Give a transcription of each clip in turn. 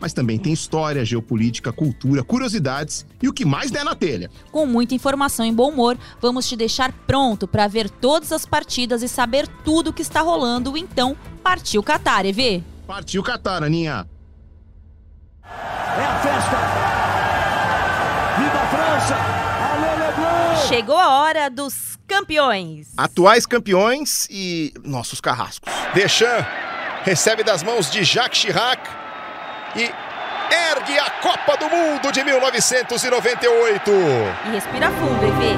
mas também tem história, geopolítica, cultura, curiosidades e o que mais der na telha. Com muita informação e bom humor, vamos te deixar pronto para ver todas as partidas e saber tudo o que está rolando. Então, partiu Qatar, EV! Partiu Qatar, Aninha! É a festa! Viva a França! Alô! Chegou a hora dos campeões! Atuais campeões e nossos carrascos. Deschamps recebe das mãos de Jacques Chirac e ergue a Copa do Mundo de 1998. E respira fundo, EV.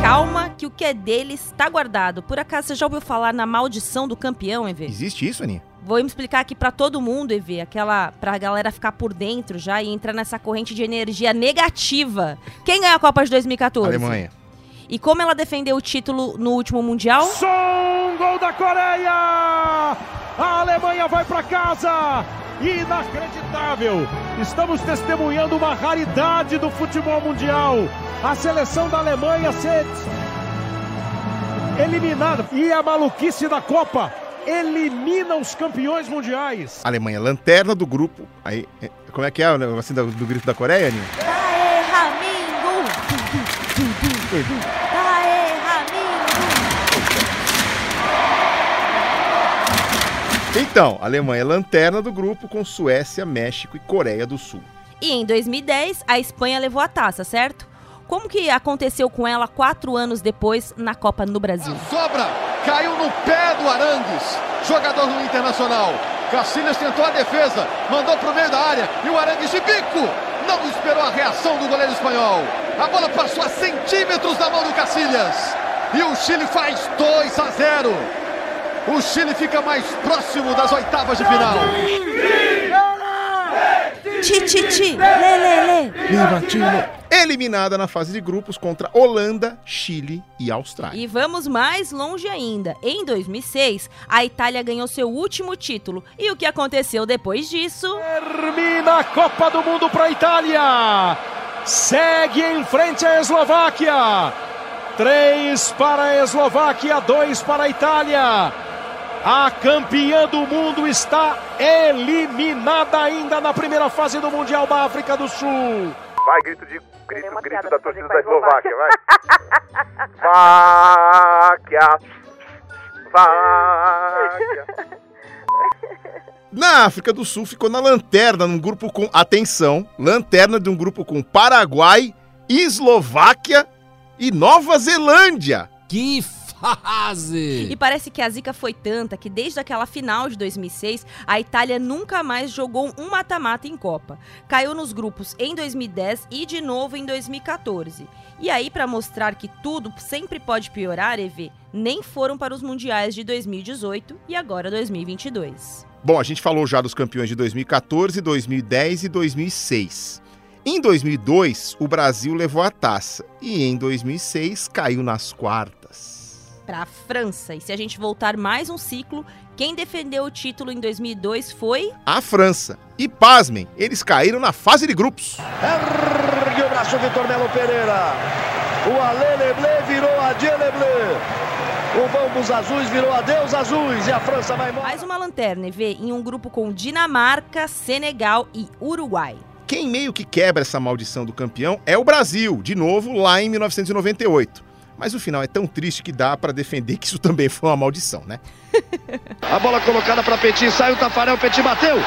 Calma, que o que é dele está guardado. Por acaso você já ouviu falar na maldição do campeão, EV? Existe isso, Aninha? Vou me explicar aqui para todo mundo, EV, aquela pra galera ficar por dentro já e entrar nessa corrente de energia negativa. Quem ganhou a Copa de 2014? Alemanha. E como ela defendeu o título no último mundial? Som, gol da Coreia! A Alemanha vai para casa! Inacreditável! Estamos testemunhando uma raridade do futebol mundial. A seleção da Alemanha ser eliminada. E a maluquice da Copa elimina os campeões mundiais. Alemanha, lanterna do grupo. Aí, é, como é que é o negócio do, do grito da Coreia, Aninha? Aê! Então, a Alemanha é lanterna do grupo com Suécia, México e Coreia do Sul. E em 2010, a Espanha levou a taça, certo? Como que aconteceu com ela quatro anos depois na Copa no Brasil? Sobra, caiu no pé do Arangues, jogador do Internacional. Cacilhas tentou a defesa, mandou para o meio da área e o Arangues de bico não esperou a reação do goleiro espanhol. A bola passou a centímetros da mão do Cacilhas e o Chile faz 2 a 0. O Chile fica mais próximo das oitavas de final. Ti, ti, ti, lê, lê, lê. Viva Chile! Eliminada na fase de grupos contra Holanda, Chile e Austrália. E vamos mais longe ainda. Em 2006, a Itália ganhou seu último título. E o que aconteceu depois disso? Termina a Copa do Mundo para a Itália. Segue em frente a Eslováquia. Três para a Eslováquia, dois para a Itália. A campeã do mundo está eliminada ainda na primeira fase do Mundial da África do Sul. Vai, grito de grito, grito da torcida da Eslováquia, vai. Váquia. Váquia. Na África do Sul ficou na lanterna num grupo com atenção, lanterna de um grupo com Paraguai, Eslováquia e Nova Zelândia. Que fase! E parece que a zica foi tanta que desde aquela final de 2006, a Itália nunca mais jogou um mata-mata em Copa. Caiu nos grupos em 2010 e de novo em 2014. E aí, para mostrar que tudo sempre pode piorar, EV, nem foram para os mundiais de 2018 e agora 2022. Bom, a gente falou já dos campeões de 2014, 2010 e 2006. Em 2002, o Brasil levou a taça e em 2006 caiu nas quartas. Para a França. E se a gente voltar mais um ciclo, quem defendeu o título em 2002 foi A França. E pasmem, eles caíram na fase de grupos. Ergue o braço Vitor Melo Pereira. O Alê Leblé virou Adieu Leblé. O Vamos Azuis virou Adeus Azuis. E a França vai embora. mais uma lanterna, EV, em um grupo com Dinamarca, Senegal e Uruguai. Quem meio que quebra essa maldição do campeão é o Brasil, de novo lá em 1998. Mas o final é tão triste que dá pra defender que isso também foi uma maldição, né? A bola colocada para Petit, sai o Tafarel, Petit bateu. Gol!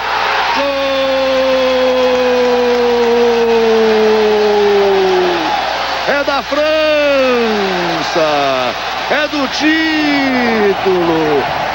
É da França! É do título!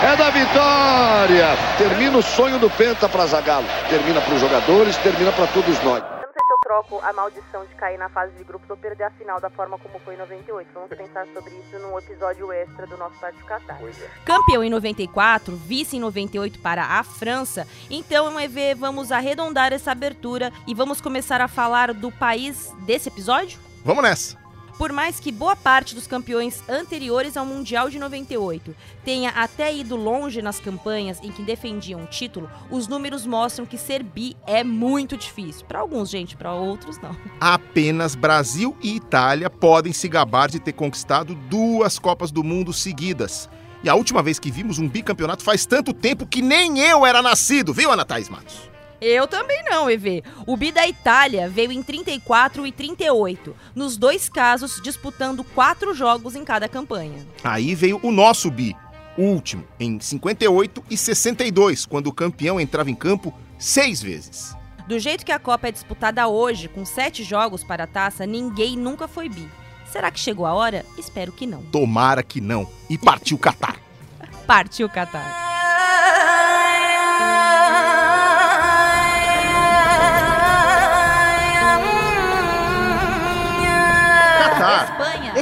É da vitória! Termina o sonho do Penta para Zagallo. Termina para os jogadores, termina para todos nós. Eu não sei se eu troco a maldição de cair na fase de grupos ou perder a final da forma como foi em 98. Vamos pensar sobre isso num episódio extra do nosso Parte Qatar. é. Campeão em 94, vice em 98 para a França. Então, EV, vamos arredondar essa abertura e vamos começar a falar do país desse episódio? Vamos nessa. Por mais que boa parte dos campeões anteriores ao Mundial de 98 tenha até ido longe nas campanhas em que defendiam o título, os números mostram que ser bi é muito difícil. Para alguns, gente, para outros não. Apenas Brasil e Itália podem se gabar de ter conquistado duas Copas do Mundo seguidas. E a última vez que vimos um bicampeonato faz tanto tempo que nem eu era nascido, viu, Ana Thaís Matos? Eu também não, EV. O bi da Itália veio em 34 e 38, nos dois casos disputando quatro jogos em cada campanha. Aí veio o nosso bi, o último, em 58 e 62, quando o campeão entrava em campo seis vezes. Do jeito que a Copa é disputada hoje, com sete jogos para a taça, ninguém nunca foi bi. Será que chegou a hora? Espero que não. Tomara que não. E partiu Catar. Partiu Catar. Catar,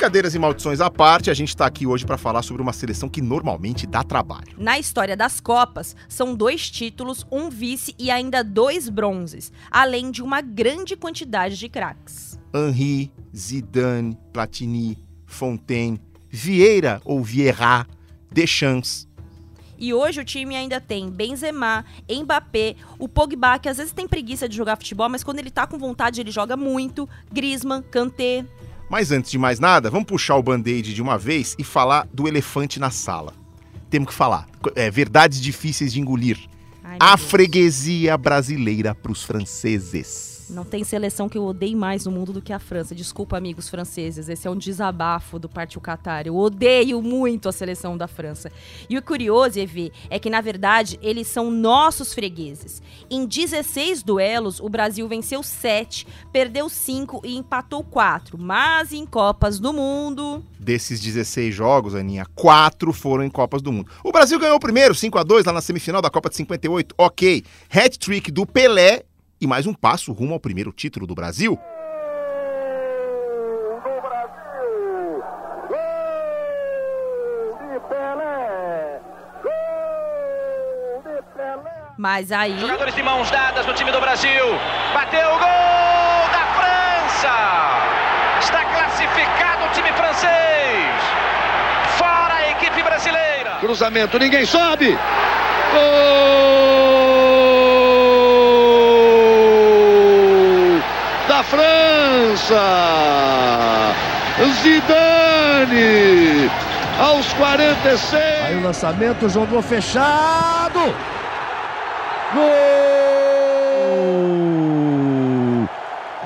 Brincadeiras e maldições à parte, a gente tá aqui hoje para falar sobre uma seleção que normalmente dá trabalho. Na história das Copas, são dois títulos, um vice e ainda dois bronzes, além de uma grande quantidade de craques. Henri, Zidane, Platini, Fontaine, Vieira ou Vieira, Deschamps. E hoje o time ainda tem Benzema, Mbappé, o Pogba, que às vezes tem preguiça de jogar futebol, mas quando ele tá com vontade ele joga muito, Griezmann, Kanté. Mas antes de mais nada, vamos puxar o band-aid de uma vez e falar do elefante na sala. Temos que falar. É, verdades difíceis de engolir. Ai, A freguesia brasileira pros franceses. Não tem seleção que eu odeie mais no mundo do que a França. Desculpa, amigos franceses. Esse é um desabafo do Partiu Qatar. Eu odeio muito a seleção da França. E o curioso, Evê, é que, na verdade, eles são nossos fregueses. Em 16 duelos, o Brasil venceu 7, perdeu 5 e empatou 4. Mas em Copas do Mundo. Desses 16 jogos, Aninha, quatro foram em Copas do Mundo. O Brasil ganhou o primeiro, 5 a 2 lá na semifinal da Copa de 58. Ok. Hat-trick do Pelé e mais um passo rumo ao primeiro título do Brasil. Mas aí. Jogadores de mãos dadas no time do Brasil. Bateu o gol da França. Está classificado o time francês. Fora a equipe brasileira. Cruzamento, ninguém sobe. Gol da França. Zidane aos 46. Aí o lançamento, jogou fechado. Gol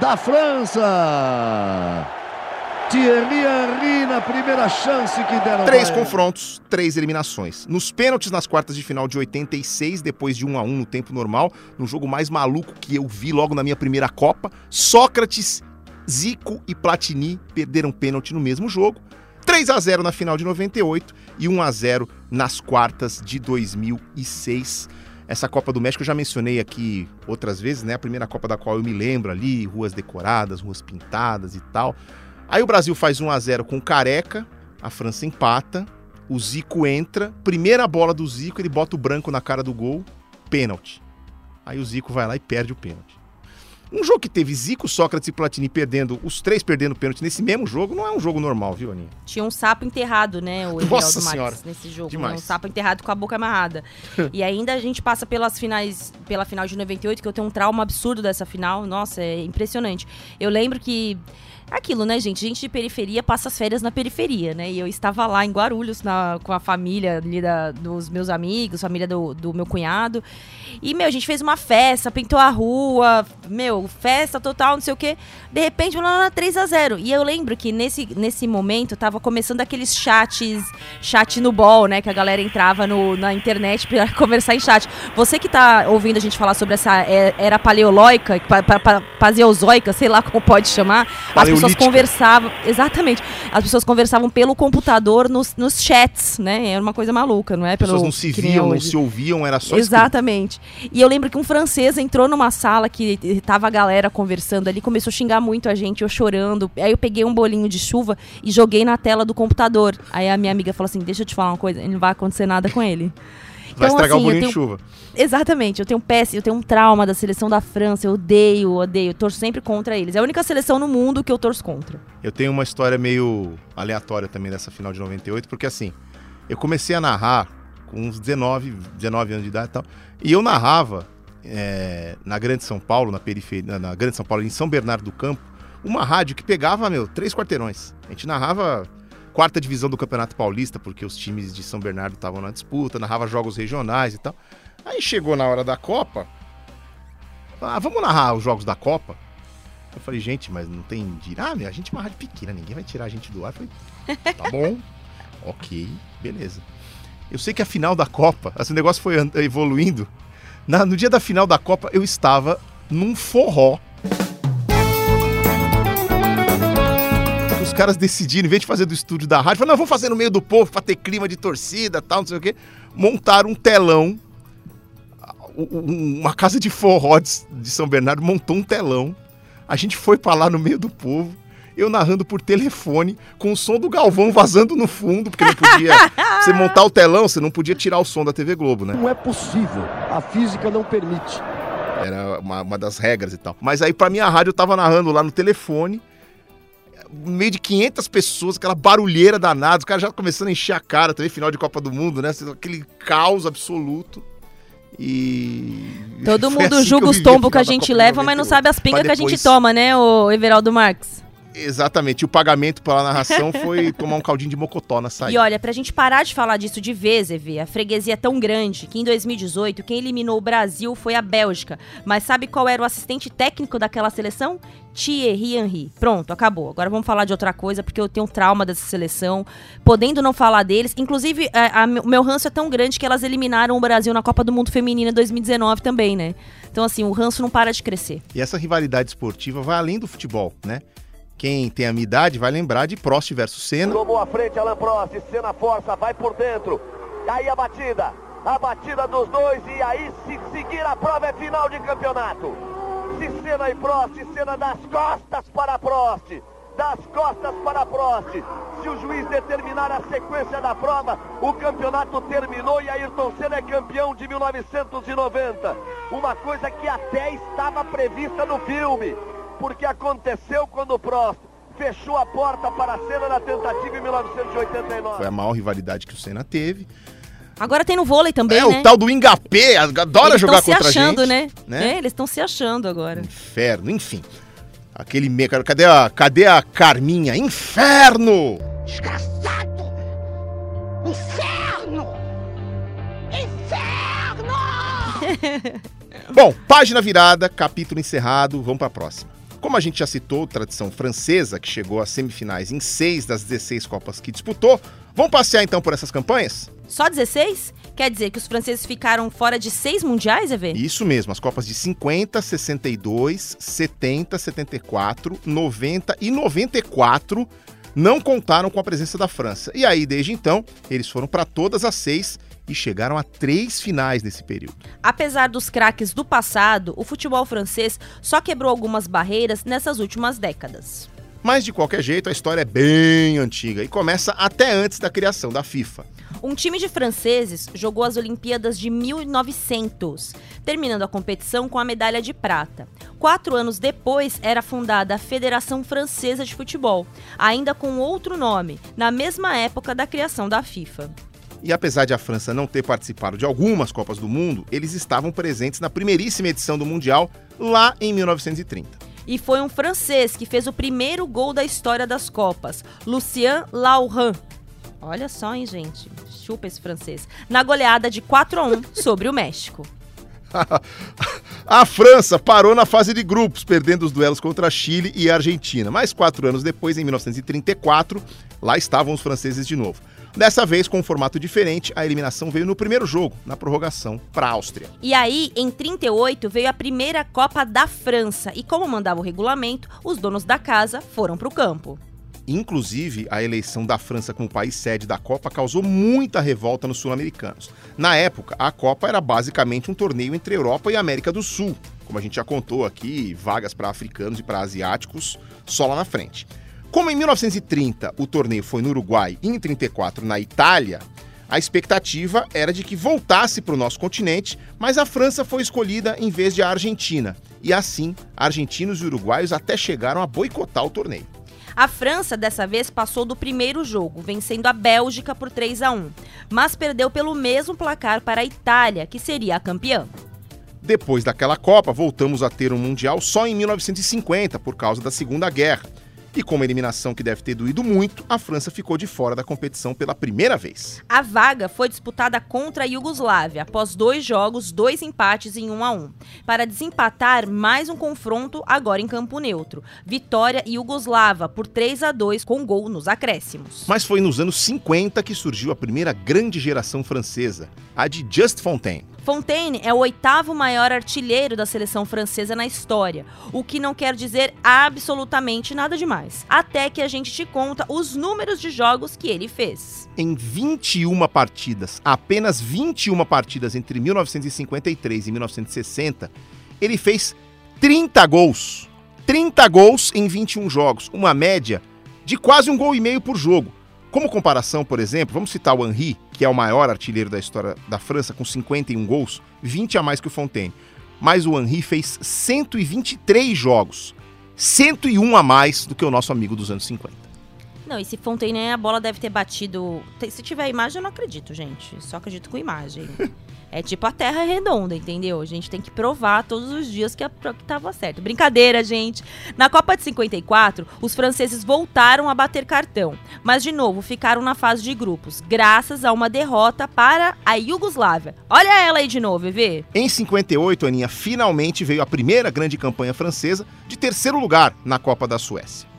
da França. Thierry Henry na primeira chance que deram. Três confrontos, três eliminações. Nos pênaltis nas quartas de final de 86, depois de 1 a 1 no tempo normal, no jogo mais maluco que eu vi logo na minha primeira Copa, Sócrates, Zico e Platini perderam pênalti no mesmo jogo. 3 a 0 na final de 98 e 1 a 0 nas quartas de 2006. Essa Copa do México eu já mencionei aqui outras vezes, né? A primeira Copa da qual eu me lembro ali, ruas decoradas, ruas pintadas e tal. Aí o Brasil faz 1 a 0 com o Careca, a França empata, o Zico entra, primeira bola do Zico, ele bota o branco na cara do gol, pênalti. Aí o Zico vai lá e perde o pênalti. Um jogo que teve Zico, Sócrates e Platini perdendo, os três perdendo pênalti nesse mesmo jogo, não é um jogo normal, viu, Aninha? Tinha um sapo enterrado, né, o Nossa Senhora, nesse jogo. demais. né, Um sapo enterrado com a boca amarrada. e ainda a gente passa pelas finais, pela final de 98, que eu tenho um trauma absurdo dessa final. Nossa, é impressionante. Eu lembro que aquilo, né, gente? Gente de periferia passa as férias na periferia, né? E eu estava lá em Guarulhos na- com a família ali da- dos meus amigos, família do, do meu cunhado. E, meu, a gente fez uma festa, pintou a rua. Meu, festa total, não sei o quê. De repente, lá 3 a 0 E eu lembro que nesse, nesse momento tava começando aqueles chats, chat no ball, né? Que a galera entrava no, na internet pra conversar em chat. Você que tá ouvindo a gente falar sobre essa é- era paleolóica, pa, pa, pa, paleozoica, sei lá como pode chamar, as pessoas conversavam. Exatamente. As pessoas conversavam pelo computador nos, nos chats, né? Era uma coisa maluca, não é? As Pelo, pessoas não se viam, não se ouviam, era só escrito. Exatamente. E eu lembro que um francês entrou numa sala que tava a galera conversando ali, começou a xingar muito a gente, eu chorando. Aí eu peguei um bolinho de chuva e joguei na tela do computador. Aí a minha amiga falou assim: Deixa eu te falar uma coisa, não vai acontecer nada com ele. Vai Então, estragar assim, o bolinho de tenho- chuva. Exatamente, eu tenho um péssimo, eu tenho um trauma da seleção da França, eu odeio, odeio, eu torço sempre contra eles. É a única seleção no mundo que eu torço contra. Eu tenho uma história meio aleatória também dessa final de 98, porque assim, eu comecei a narrar com uns 19, 19 anos de idade e tal, e eu narrava é, na Grande São Paulo, na periferia, na Grande São Paulo, em São Bernardo do Campo, uma rádio que pegava, meu, três quarteirões. A gente narrava quarta divisão do Campeonato Paulista, porque os times de São Bernardo estavam na disputa, narrava jogos regionais e tal. Aí chegou na hora da Copa, ah, vamos narrar os jogos da Copa? Eu falei, gente, mas não tem dire... Ah, meu, a gente é uma rádio pequena, ninguém vai tirar a gente do ar. Eu falei, tá bom, ok, beleza. Eu sei que a final da Copa, assim, o negócio foi evoluindo. Na- no dia da final da Copa, eu estava num forró. Caras decidiram, em vez de fazer do estúdio da rádio, falaram, não, vamos fazer no meio do povo pra ter clima de torcida tal, não sei o quê. Montaram um telão. um- um- Uma casa de forró de, de São Bernardo montou um telão. A gente foi pra lá no meio do povo. Eu narrando por telefone, com o som do Galvão vazando no fundo, porque não podia. você montar o telão, você não podia tirar o som da TV Globo, né? Não é possível. A física não permite. Era uma, uma das regras e tal. Mas aí, pra minha rádio, eu tava narrando lá no telefone, no meio de 500 pessoas, aquela barulheira danada, os caras já começando a encher a cara também, final de Copa do Mundo, né? Aquele caos absoluto. E. Todo mundo assim julga os tombos que a gente leva, mas não 98. sabe as pingas que a gente toma, né, o Everaldo Marques? Exatamente. E o pagamento pela narração foi tomar um caldinho de mocotó na E saída. olha, pra gente parar de falar disso de vez, EV, a freguesia é tão grande que em 2018 quem eliminou o Brasil foi a Bélgica. Mas sabe qual era o assistente técnico daquela seleção? Thierry Henry. Pronto, acabou. Agora vamos falar de outra coisa, porque eu tenho trauma dessa seleção. Podendo não falar deles. Inclusive, o meu ranço é tão grande que elas eliminaram o Brasil na Copa do Mundo Feminina 2019 também, né? Então, assim, o ranço não para de crescer. E essa rivalidade esportiva vai além do futebol, né? Quem tem a minha idade vai lembrar de Prost versus Senna. Tomou a frente Alan Prost, cena força, vai por dentro. Aí a batida, a batida dos dois e aí se seguir a prova é final de campeonato. Se Senna e Prost, Senna das costas para Prost, das costas para Prost. Se o juiz determinar a sequência da prova, o campeonato terminou e Ayrton Senna é campeão de 1990. Uma coisa que até estava prevista no filme, porque aconteceu quando o Prost fechou a porta para a Senna na tentativa em 1989. Foi a maior rivalidade que o Senna teve. Agora tem no vôlei também, é né? o tal do Engapé, adora Eles jogar contra achando, a gente. né? É, eles estão se achando agora. Inferno, enfim. Aquele me... Cadê a, cadê a Carminha? Inferno! Desgraçado! Inferno! Inferno! Bom, página virada, capítulo encerrado, vamos pra próxima. Como a gente já citou, tradição francesa, que chegou às semifinais em seis das 16 Copas que disputou, vamos passear então por essas campanhas? Só 16? Quer dizer que os franceses ficaram fora de seis mundiais, EV? Isso mesmo, as Copas de 50, 62, 70, 74, 90 e 94 não contaram com a presença da França. E aí, desde então, eles foram para todas as seis e chegaram a três finais nesse período. Apesar dos craques do passado, o futebol francês só quebrou algumas barreiras nessas últimas décadas. Mas de qualquer jeito, a história é bem antiga e começa até antes da criação da FIFA. Um time de franceses jogou as Olimpíadas de 1900, terminando a competição com a medalha de prata. Quatro anos depois era fundada a Federação Francesa de Futebol, ainda com outro nome, na mesma época da criação da FIFA. E apesar de a França não ter participado de algumas Copas do Mundo, eles estavam presentes na primeiríssima edição do Mundial, lá em 1930. E foi um francês que fez o primeiro gol da história das Copas, Lucien Laurent. Olha só, hein, gente. Chupa esse francês. Na goleada de 4 a 1 sobre o México. A França parou na fase de grupos, perdendo os duelos contra Chile e Argentina. Mas quatro anos depois, em 1934, lá estavam os franceses de novo. Dessa vez, com um formato diferente, a eliminação veio no primeiro jogo, na prorrogação, para a Áustria. E aí, em 38, veio a primeira Copa da França. E como mandava o regulamento, os donos da casa foram para o campo. Inclusive, a eleição da França como país sede da Copa causou muita revolta nos sul-americanos. Na época, a Copa era basicamente um torneio entre Europa e América do Sul. Como a gente já contou aqui, vagas para africanos e para asiáticos só lá na frente. Como em 1930 o torneio foi no Uruguai e em 34 na Itália, a expectativa era de que voltasse para o nosso continente, mas a França foi escolhida em vez de a Argentina. E assim, argentinos e uruguaios até chegaram a boicotar o torneio. A França dessa vez passou do primeiro jogo, vencendo a Bélgica por 3 a 1, mas perdeu pelo mesmo placar para a Itália, que seria a campeã. Depois daquela Copa, voltamos a ter um Mundial só em 1950, por causa da Segunda Guerra. E com uma eliminação que deve ter doído muito, a França ficou de fora da competição pela primeira vez. A vaga foi disputada contra a Iugoslávia, após dois jogos, dois empates em 1 a 1 Para desempatar, mais um confronto agora em campo neutro. Vitória Iugoslava por 3 a 2 com gol nos acréscimos. Mas foi nos anos 50 que surgiu a primeira grande geração francesa, a de Just Fontaine. Fontaine é o oitavo maior artilheiro da seleção francesa na história, o que não quer dizer absolutamente nada demais. Até que a gente te conta os números de jogos que ele fez. Em 21 partidas, apenas 21 partidas entre 1953 e 1960, ele fez 30 gols. 30 gols em 21 jogos, uma média de quase um gol e meio por jogo. Como comparação, por exemplo, vamos citar o Henri, que é o maior artilheiro da história da França, com 51 gols, 20 a mais que o Fontaine. Mas o Henri fez 123 jogos, 101 a mais do que o nosso amigo dos anos 50. Não, e se Fontaine a bola deve ter batido. Se tiver imagem, eu não acredito, gente. Só acredito com imagem. É tipo a Terra redonda, entendeu? A gente tem que provar todos os dias que, a, que tava certo. Brincadeira, gente. Na Copa de 54, os franceses voltaram a bater cartão, mas de novo ficaram na fase de grupos, graças a uma derrota para a Iugoslávia. Olha ela aí de novo, Vê. Em 58, Aninha, finalmente veio a primeira grande campanha francesa de terceiro lugar na Copa da Suécia.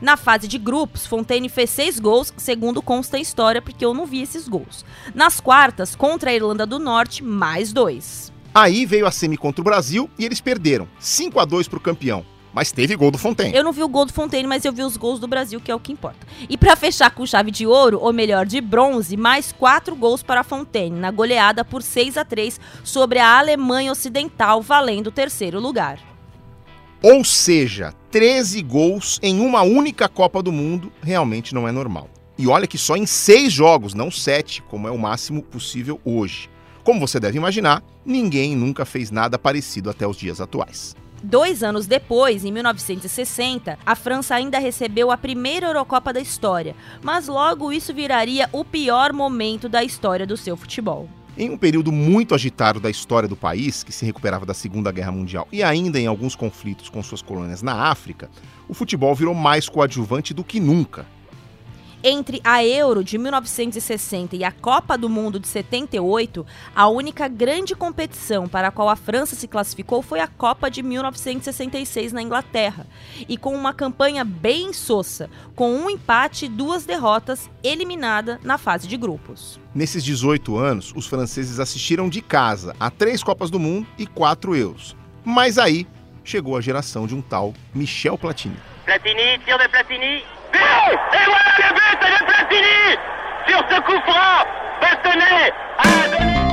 Na fase de grupos, Fontaine fez seis gols, segundo consta a história, porque eu não vi esses gols. Nas quartas, contra a Irlanda do Norte, mais dois. Aí veio a semi contra o Brasil e eles perderam, 5 a 2 para o campeão. Mas teve gol do Fontaine. Eu não vi o gol do Fontaine, mas eu vi os gols do Brasil, que é o que importa. E para fechar com chave de ouro, ou melhor, de bronze, mais quatro gols para a Fontaine, na goleada por 6 a 3 sobre a Alemanha Ocidental, valendo o terceiro lugar. Ou seja, 13 gols em uma única Copa do Mundo realmente não é normal. E olha que só em seis jogos, não sete, como é o máximo possível hoje. Como você deve imaginar, ninguém nunca fez nada parecido até os dias atuais. Dois anos depois, em 1960, a França ainda recebeu a primeira Eurocopa da história, mas logo isso viraria o pior momento da história do seu futebol. Em um período muito agitado da história do país, que se recuperava da Segunda Guerra Mundial e ainda em alguns conflitos com suas colônias na África, o futebol virou mais coadjuvante do que nunca. Entre a Euro de 1960 e a Copa do Mundo de 78, a única grande competição para a qual a França se classificou foi a Copa de 1966 na Inglaterra, e com uma campanha bem sossa, com um empate e duas derrotas, eliminada na fase de grupos. Nesses 18 anos, os franceses assistiram de casa a três Copas do Mundo e quatro Euros. Mas aí chegou a geração de um tal Michel Platini. Platini, tiro de Platini, Et voilà le but de Platini Sur ce coup franc, Bastonnet a donné...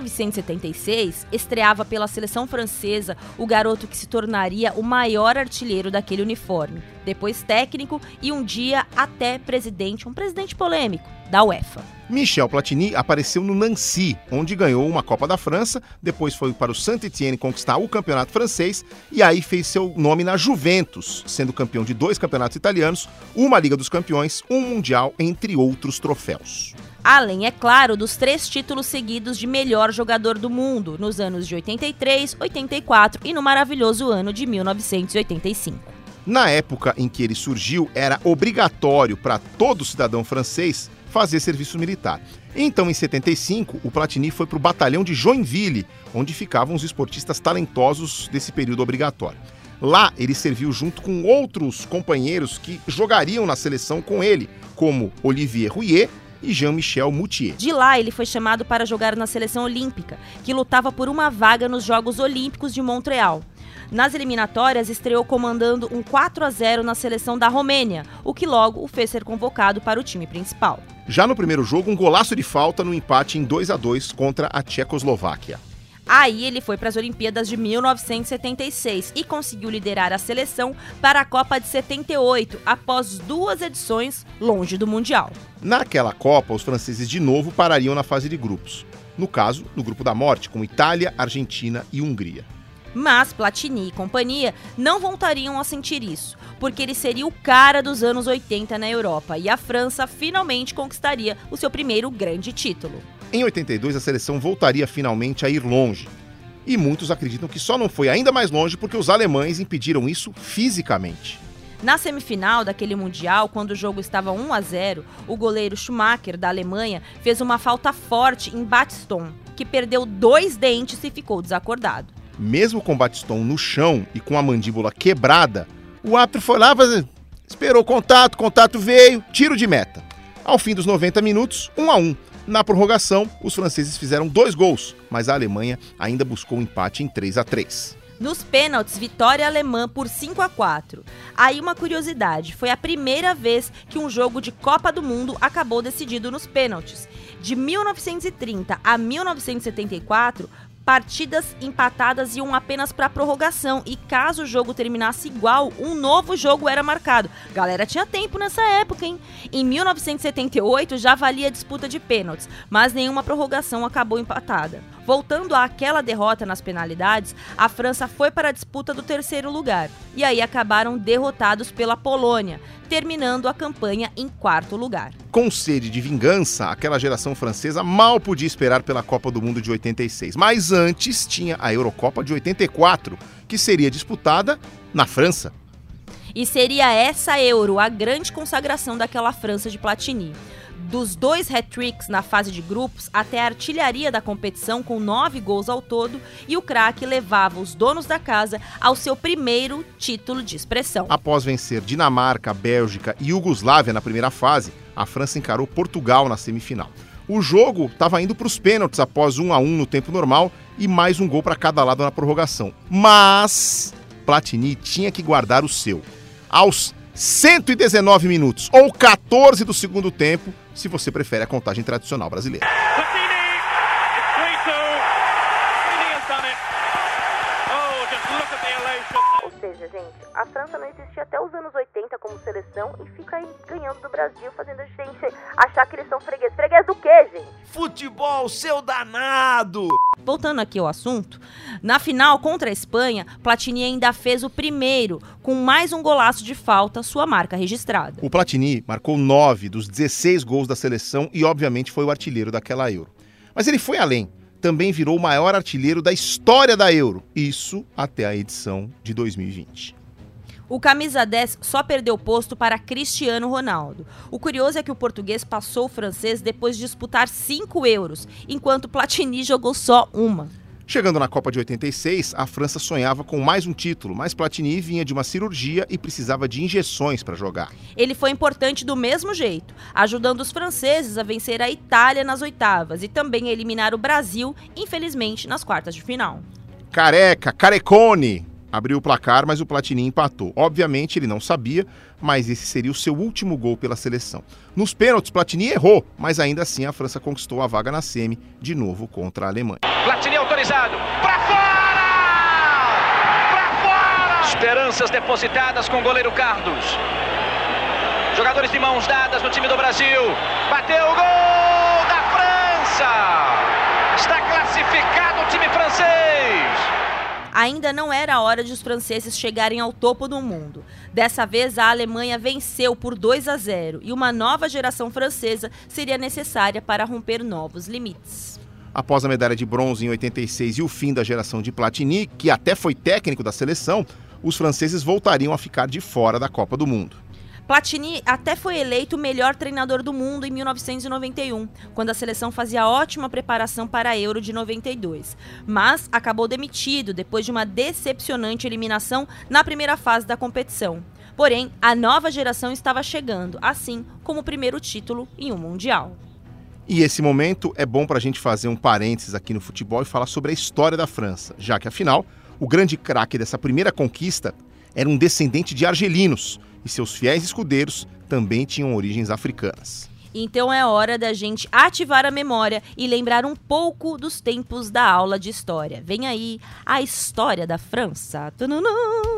1976, estreava pela seleção francesa o garoto que se tornaria o maior artilheiro daquele uniforme, depois técnico e um dia até presidente, um presidente polêmico, da UEFA. Michel Platini apareceu no Nancy, onde ganhou uma Copa da França, depois foi para o Saint-Étienne conquistar o campeonato francês e aí fez seu nome na Juventus, sendo campeão de dois campeonatos italianos, uma Liga dos Campeões, um Mundial, entre outros troféus. Além, é claro, dos três títulos seguidos de melhor jogador do mundo, nos anos de 83, 84 e no maravilhoso ano de 1985. Na época em que ele surgiu, era obrigatório para todo cidadão francês fazer serviço militar. Então, em 75, o Platini foi para o batalhão de Joinville, onde ficavam os esportistas talentosos desse período obrigatório. Lá, ele serviu junto com outros companheiros que jogariam na seleção com ele, como Olivier Rouillet e Jean-Michel Moutier. De lá, ele foi chamado para jogar na seleção olímpica, que lutava por uma vaga nos Jogos Olímpicos de Montreal. Nas eliminatórias, estreou comandando um 4 a 0 na seleção da Romênia, o que logo o fez ser convocado para o time principal. Já no primeiro jogo, um golaço de falta no empate em 2 a 2 contra a Tchecoslováquia. Aí ele foi para as Olimpíadas de 1976 e conseguiu liderar a seleção para a Copa de 78, após duas edições longe do Mundial. Naquela Copa, os franceses de novo parariam na fase de grupos. No caso, no grupo da morte, com Itália, Argentina e Hungria. Mas Platini e companhia não voltariam a sentir isso, porque ele seria o cara dos anos 80 na Europa e a França finalmente conquistaria o seu primeiro grande título. Em 82, a seleção voltaria finalmente a ir longe. E muitos acreditam que só não foi ainda mais longe porque os alemães impediram isso fisicamente. Na semifinal daquele Mundial, quando o jogo estava 1 a 0, o goleiro Schumacher, da Alemanha, fez uma falta forte em Batiston, que perdeu dois dentes e ficou desacordado. Mesmo com Batiston no chão e com a mandíbula quebrada, o árbitro foi lá, esperou contato, contato veio, tiro de meta. Ao fim dos 90 minutos, 1 a 1. Na prorrogação, os franceses fizeram dois gols, mas a Alemanha ainda buscou um empate em 3 a 3. Nos pênaltis, vitória alemã por 5 a 4. Aí uma curiosidade, foi a primeira vez que um jogo de Copa do Mundo acabou decidido nos pênaltis. De 1930 a 1974, partidas empatadas iam apenas para prorrogação e caso o jogo terminasse igual, um novo jogo era marcado. Galera tinha tempo nessa época, hein? Em 1978 já valia a disputa de pênaltis, mas nenhuma prorrogação acabou empatada. Voltando àquela derrota nas penalidades, a França foi para a disputa do terceiro lugar e aí acabaram derrotados pela Polônia, terminando a campanha em quarto lugar. Com sede de vingança, aquela geração francesa mal podia esperar pela Copa do Mundo de 86. Mas antes tinha a Eurocopa de 84, que seria disputada na França. E seria essa Euro a grande consagração daquela França de Platini dos dois hat-tricks na fase de grupos até a artilharia da competição com nove gols ao todo e o craque levava os donos da casa ao seu primeiro título de expressão. Após vencer Dinamarca, Bélgica e Iugoslávia na primeira fase, a França encarou Portugal na semifinal. O jogo estava indo para os pênaltis após 1 a 1 no tempo normal e mais um gol para cada lado na prorrogação. Mas Platini tinha que guardar o seu. Aos 119 minutos ou 14 do segundo tempo, se você prefere a contagem tradicional brasileira. Ou seja, gente, a França não existia até os anos 80 como seleção e fica aí ganhando do Brasil, fazendo a gente achar que eles são fregueses. Freguês do quê, gente? Futebol, seu danado! Voltando aqui ao assunto, na final contra a Espanha, Platini ainda fez o primeiro, com mais um golaço de falta, sua marca registrada. O Platini marcou 9 dos 16 gols da seleção e, obviamente, foi o artilheiro daquela Euro. Mas ele foi além. Também virou o maior artilheiro da história da Euro. Isso até a edição de 2020. O camisa 10 só perdeu posto para Cristiano Ronaldo. O curioso é que o português passou o francês depois de disputar 5 euros, enquanto Platini jogou só uma. Chegando na Copa de 86, a França sonhava com mais um título, mas Platini vinha de uma cirurgia e precisava de injeções para jogar. Ele foi importante do mesmo jeito, ajudando os franceses a vencer a Itália nas oitavas e também a eliminar o Brasil, infelizmente, nas quartas de final. Careca, carecone, abriu o placar, mas o Platini empatou. Obviamente ele não sabia, mas esse seria o seu último gol pela seleção. Nos pênaltis, Platini errou, mas ainda assim a França conquistou a vaga na semi, de novo contra a Alemanha. Platini autorizado, para fora! Para fora! Esperanças depositadas com o goleiro Carlos. Jogadores de mãos dadas no time do Brasil. Bateu o gol da França! Está classificado o time francês! Ainda não era a hora de os franceses chegarem ao topo do mundo. Dessa vez, a Alemanha venceu por 2 a 0 e uma nova geração francesa seria necessária para romper novos limites. Após a medalha de bronze em 86 e o fim da geração de Platini, que até foi técnico da seleção, os franceses voltariam a ficar de fora da Copa do Mundo. Platini até foi eleito o melhor treinador do mundo em 1991, quando a seleção fazia ótima preparação para a Euro de 92, mas acabou demitido depois de uma decepcionante eliminação na primeira fase da competição. Porém, a nova geração estava chegando, assim como o primeiro título em um Mundial. E esse momento é bom para a gente fazer um parênteses aqui no futebol e falar sobre a história da França, já que afinal, o grande craque dessa primeira conquista era um descendente de argelinos e seus fiéis escudeiros também tinham origens africanas. Então é hora da gente ativar a memória e lembrar um pouco dos tempos da aula de história. Vem aí a história da França. Tununu.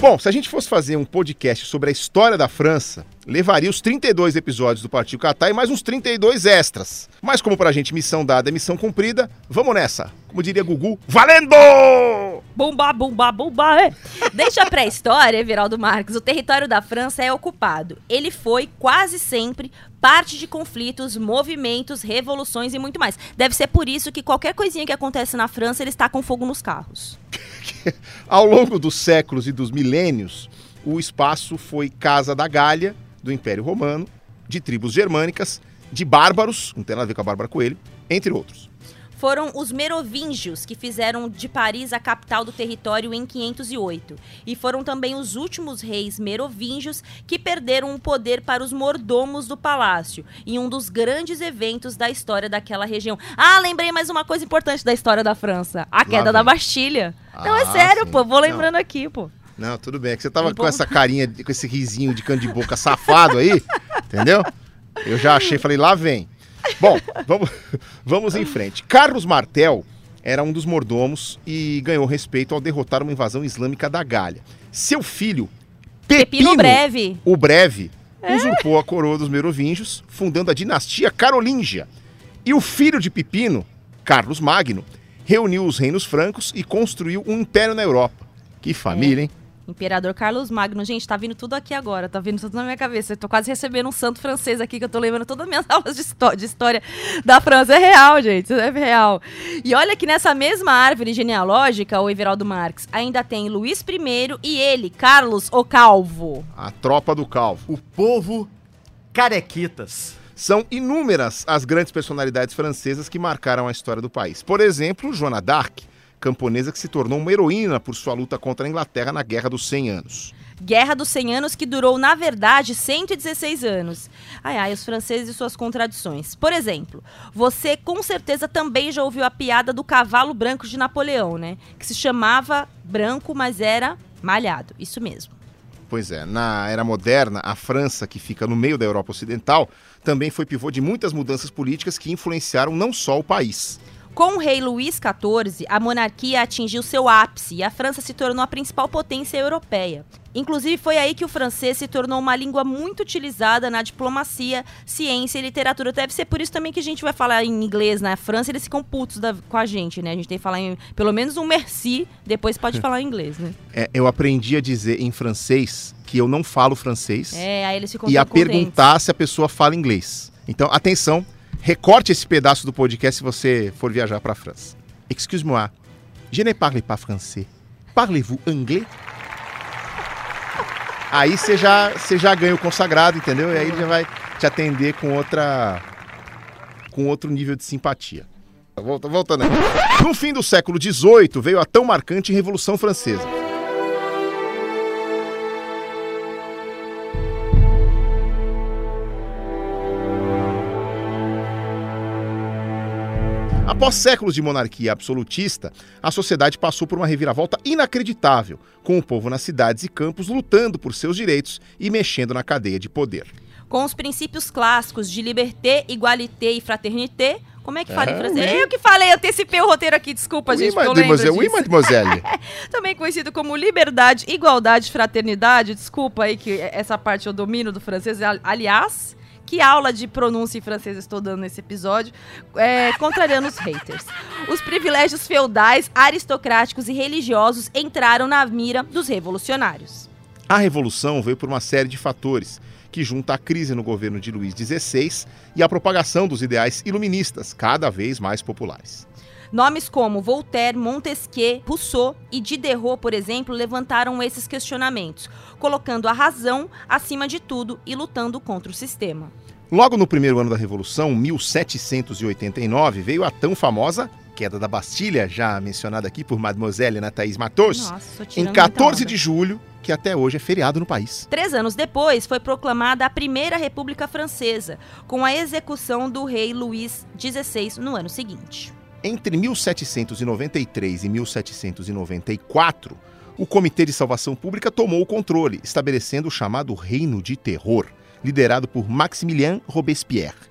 Bom, se a gente fosse fazer um podcast sobre a história da França, levaria os 32 episódios do Partido Catar e mais uns 32 extras. Mas como pra gente missão dada é missão cumprida, vamos nessa. Como diria Gugu, valendo! Bumba, bumba, bumba, é. Deixa a pré-história, Everaldo Marques. O território da França é ocupado. Ele foi, quase sempre, parte de conflitos, movimentos, revoluções e muito mais. Deve ser por isso que qualquer coisinha que acontece na França, eles tacam fogo nos carros. Ao longo dos séculos e dos milênios, o espaço foi casa da Gália, do Império Romano, de tribos germânicas, de bárbaros, não tem nada a ver com a Bárbara Coelho, entre outros. Foram os merovingios que fizeram de Paris a capital do território em 508. E foram também os últimos reis merovingios que perderam o poder para os mordomos do palácio, em um dos grandes eventos da história daquela região. Ah, lembrei mais uma coisa importante da história da França: a queda da Bastilha. Não, é Ah, sério, sim. pô, vou Não. lembrando aqui, pô. Não, tudo bem. É que você tava É com essa carinha, com esse risinho de canto de boca safado aí, entendeu? Eu já achei, falei, lá vem. Bom, vamos, vamos em frente. Carlos Martel era um dos mordomos e ganhou respeito ao derrotar uma invasão islâmica da Gália. Seu filho, Pepino, Pepino Breve. o Breve, usurpou a coroa dos merovingios, fundando a dinastia carolíngia. E o filho de Pepino, Carlos Magno, reuniu os reinos francos e construiu um império na Europa. Que família, hein? Imperador Carlos Magno. Gente, tá vindo tudo aqui agora, tá vindo tudo na minha cabeça. Eu tô quase recebendo um santo francês aqui, que eu tô lembrando todas as minhas aulas de, histó- de história da França. É real, gente, isso é real. E olha que nessa mesma árvore genealógica, o Everaldo Marques, ainda tem Luís I e ele, Carlos o Calvo. A tropa do calvo. O povo carequitas. São inúmeras as grandes personalidades francesas que marcaram a história do país. Por exemplo, Joana d'Arc, camponesa que se tornou uma heroína por sua luta contra a Inglaterra na Guerra dos 100 Anos. Guerra dos 100 Anos, que durou, na verdade, 116 anos. Ai, ai, os franceses e suas contradições. Por exemplo, você com certeza também já ouviu a piada do cavalo branco de Napoleão, né? Que se chamava branco, mas era malhado. Isso mesmo. Pois é, na era moderna, a França, que fica no meio da Europa Ocidental, também foi pivô de muitas mudanças políticas que influenciaram não só o país. Com o rei Luís XIV, a monarquia atingiu seu ápice e a França se tornou a principal potência europeia. Inclusive, foi aí que o francês se tornou uma língua muito utilizada na diplomacia, ciência e literatura. Deve ser por isso também que a gente vai falar em inglês na França, eles ficam putos da- com a gente, né? A gente tem que falar em pelo menos um merci, depois pode falar em inglês, né? É, eu aprendi a dizer em francês que eu não falo francês É, aí eles ficam e a contentes. perguntar se a pessoa fala inglês. Então, atenção, recorte esse pedaço do podcast se você for viajar para a França. Excuse-moi, je ne parle pas français. Parlez-vous anglais? Aí você já, já ganha o consagrado, entendeu? E aí ele já vai te atender com outra com outro nível de simpatia. Volta, voltando aqui. No fim do século XVIII veio a tão marcante Revolução Francesa. Após séculos de monarquia absolutista, a sociedade passou por uma reviravolta inacreditável, com o povo nas cidades e campos lutando por seus direitos e mexendo na cadeia de poder. Com os princípios clássicos de liberté, igualité e fraternité. Como é que fala em Ah, francês? oui. Eu que falei, antecipei o roteiro aqui, desculpa, gente, eu lembro mademoiselle, oui, mademoiselle. Também conhecido como liberdade, igualdade, fraternidade. Desculpa aí que essa parte eu domino do francês. Ali- Aliás, que aula de pronúncia em francês estou dando nesse episódio, é, contrariando os haters. Os privilégios feudais, aristocráticos e religiosos entraram na mira dos revolucionários. A revolução veio por uma série de fatores, que junta a crise no governo de Luís XVI e a propagação dos ideais iluministas, cada vez mais populares. Nomes como Voltaire, Montesquieu, Rousseau e Diderot, por exemplo, levantaram esses questionamentos, colocando a razão acima de tudo e lutando contra o sistema. Logo no primeiro ano da Revolução, 1789, veio a tão famosa queda da Bastilha, já mencionada aqui por Mademoiselle Ana Thaís Matos, Nossa, em tirando muita 14 onda. de julho, que até hoje é feriado no país. Três anos depois, foi proclamada a Primeira República Francesa, com a execução do rei Luís XVI no ano seguinte. Entre 1793 e 1794, o Comitê de Salvação Pública tomou o controle, estabelecendo o chamado Reino de Terror, liderado por Maximilien Robespierre.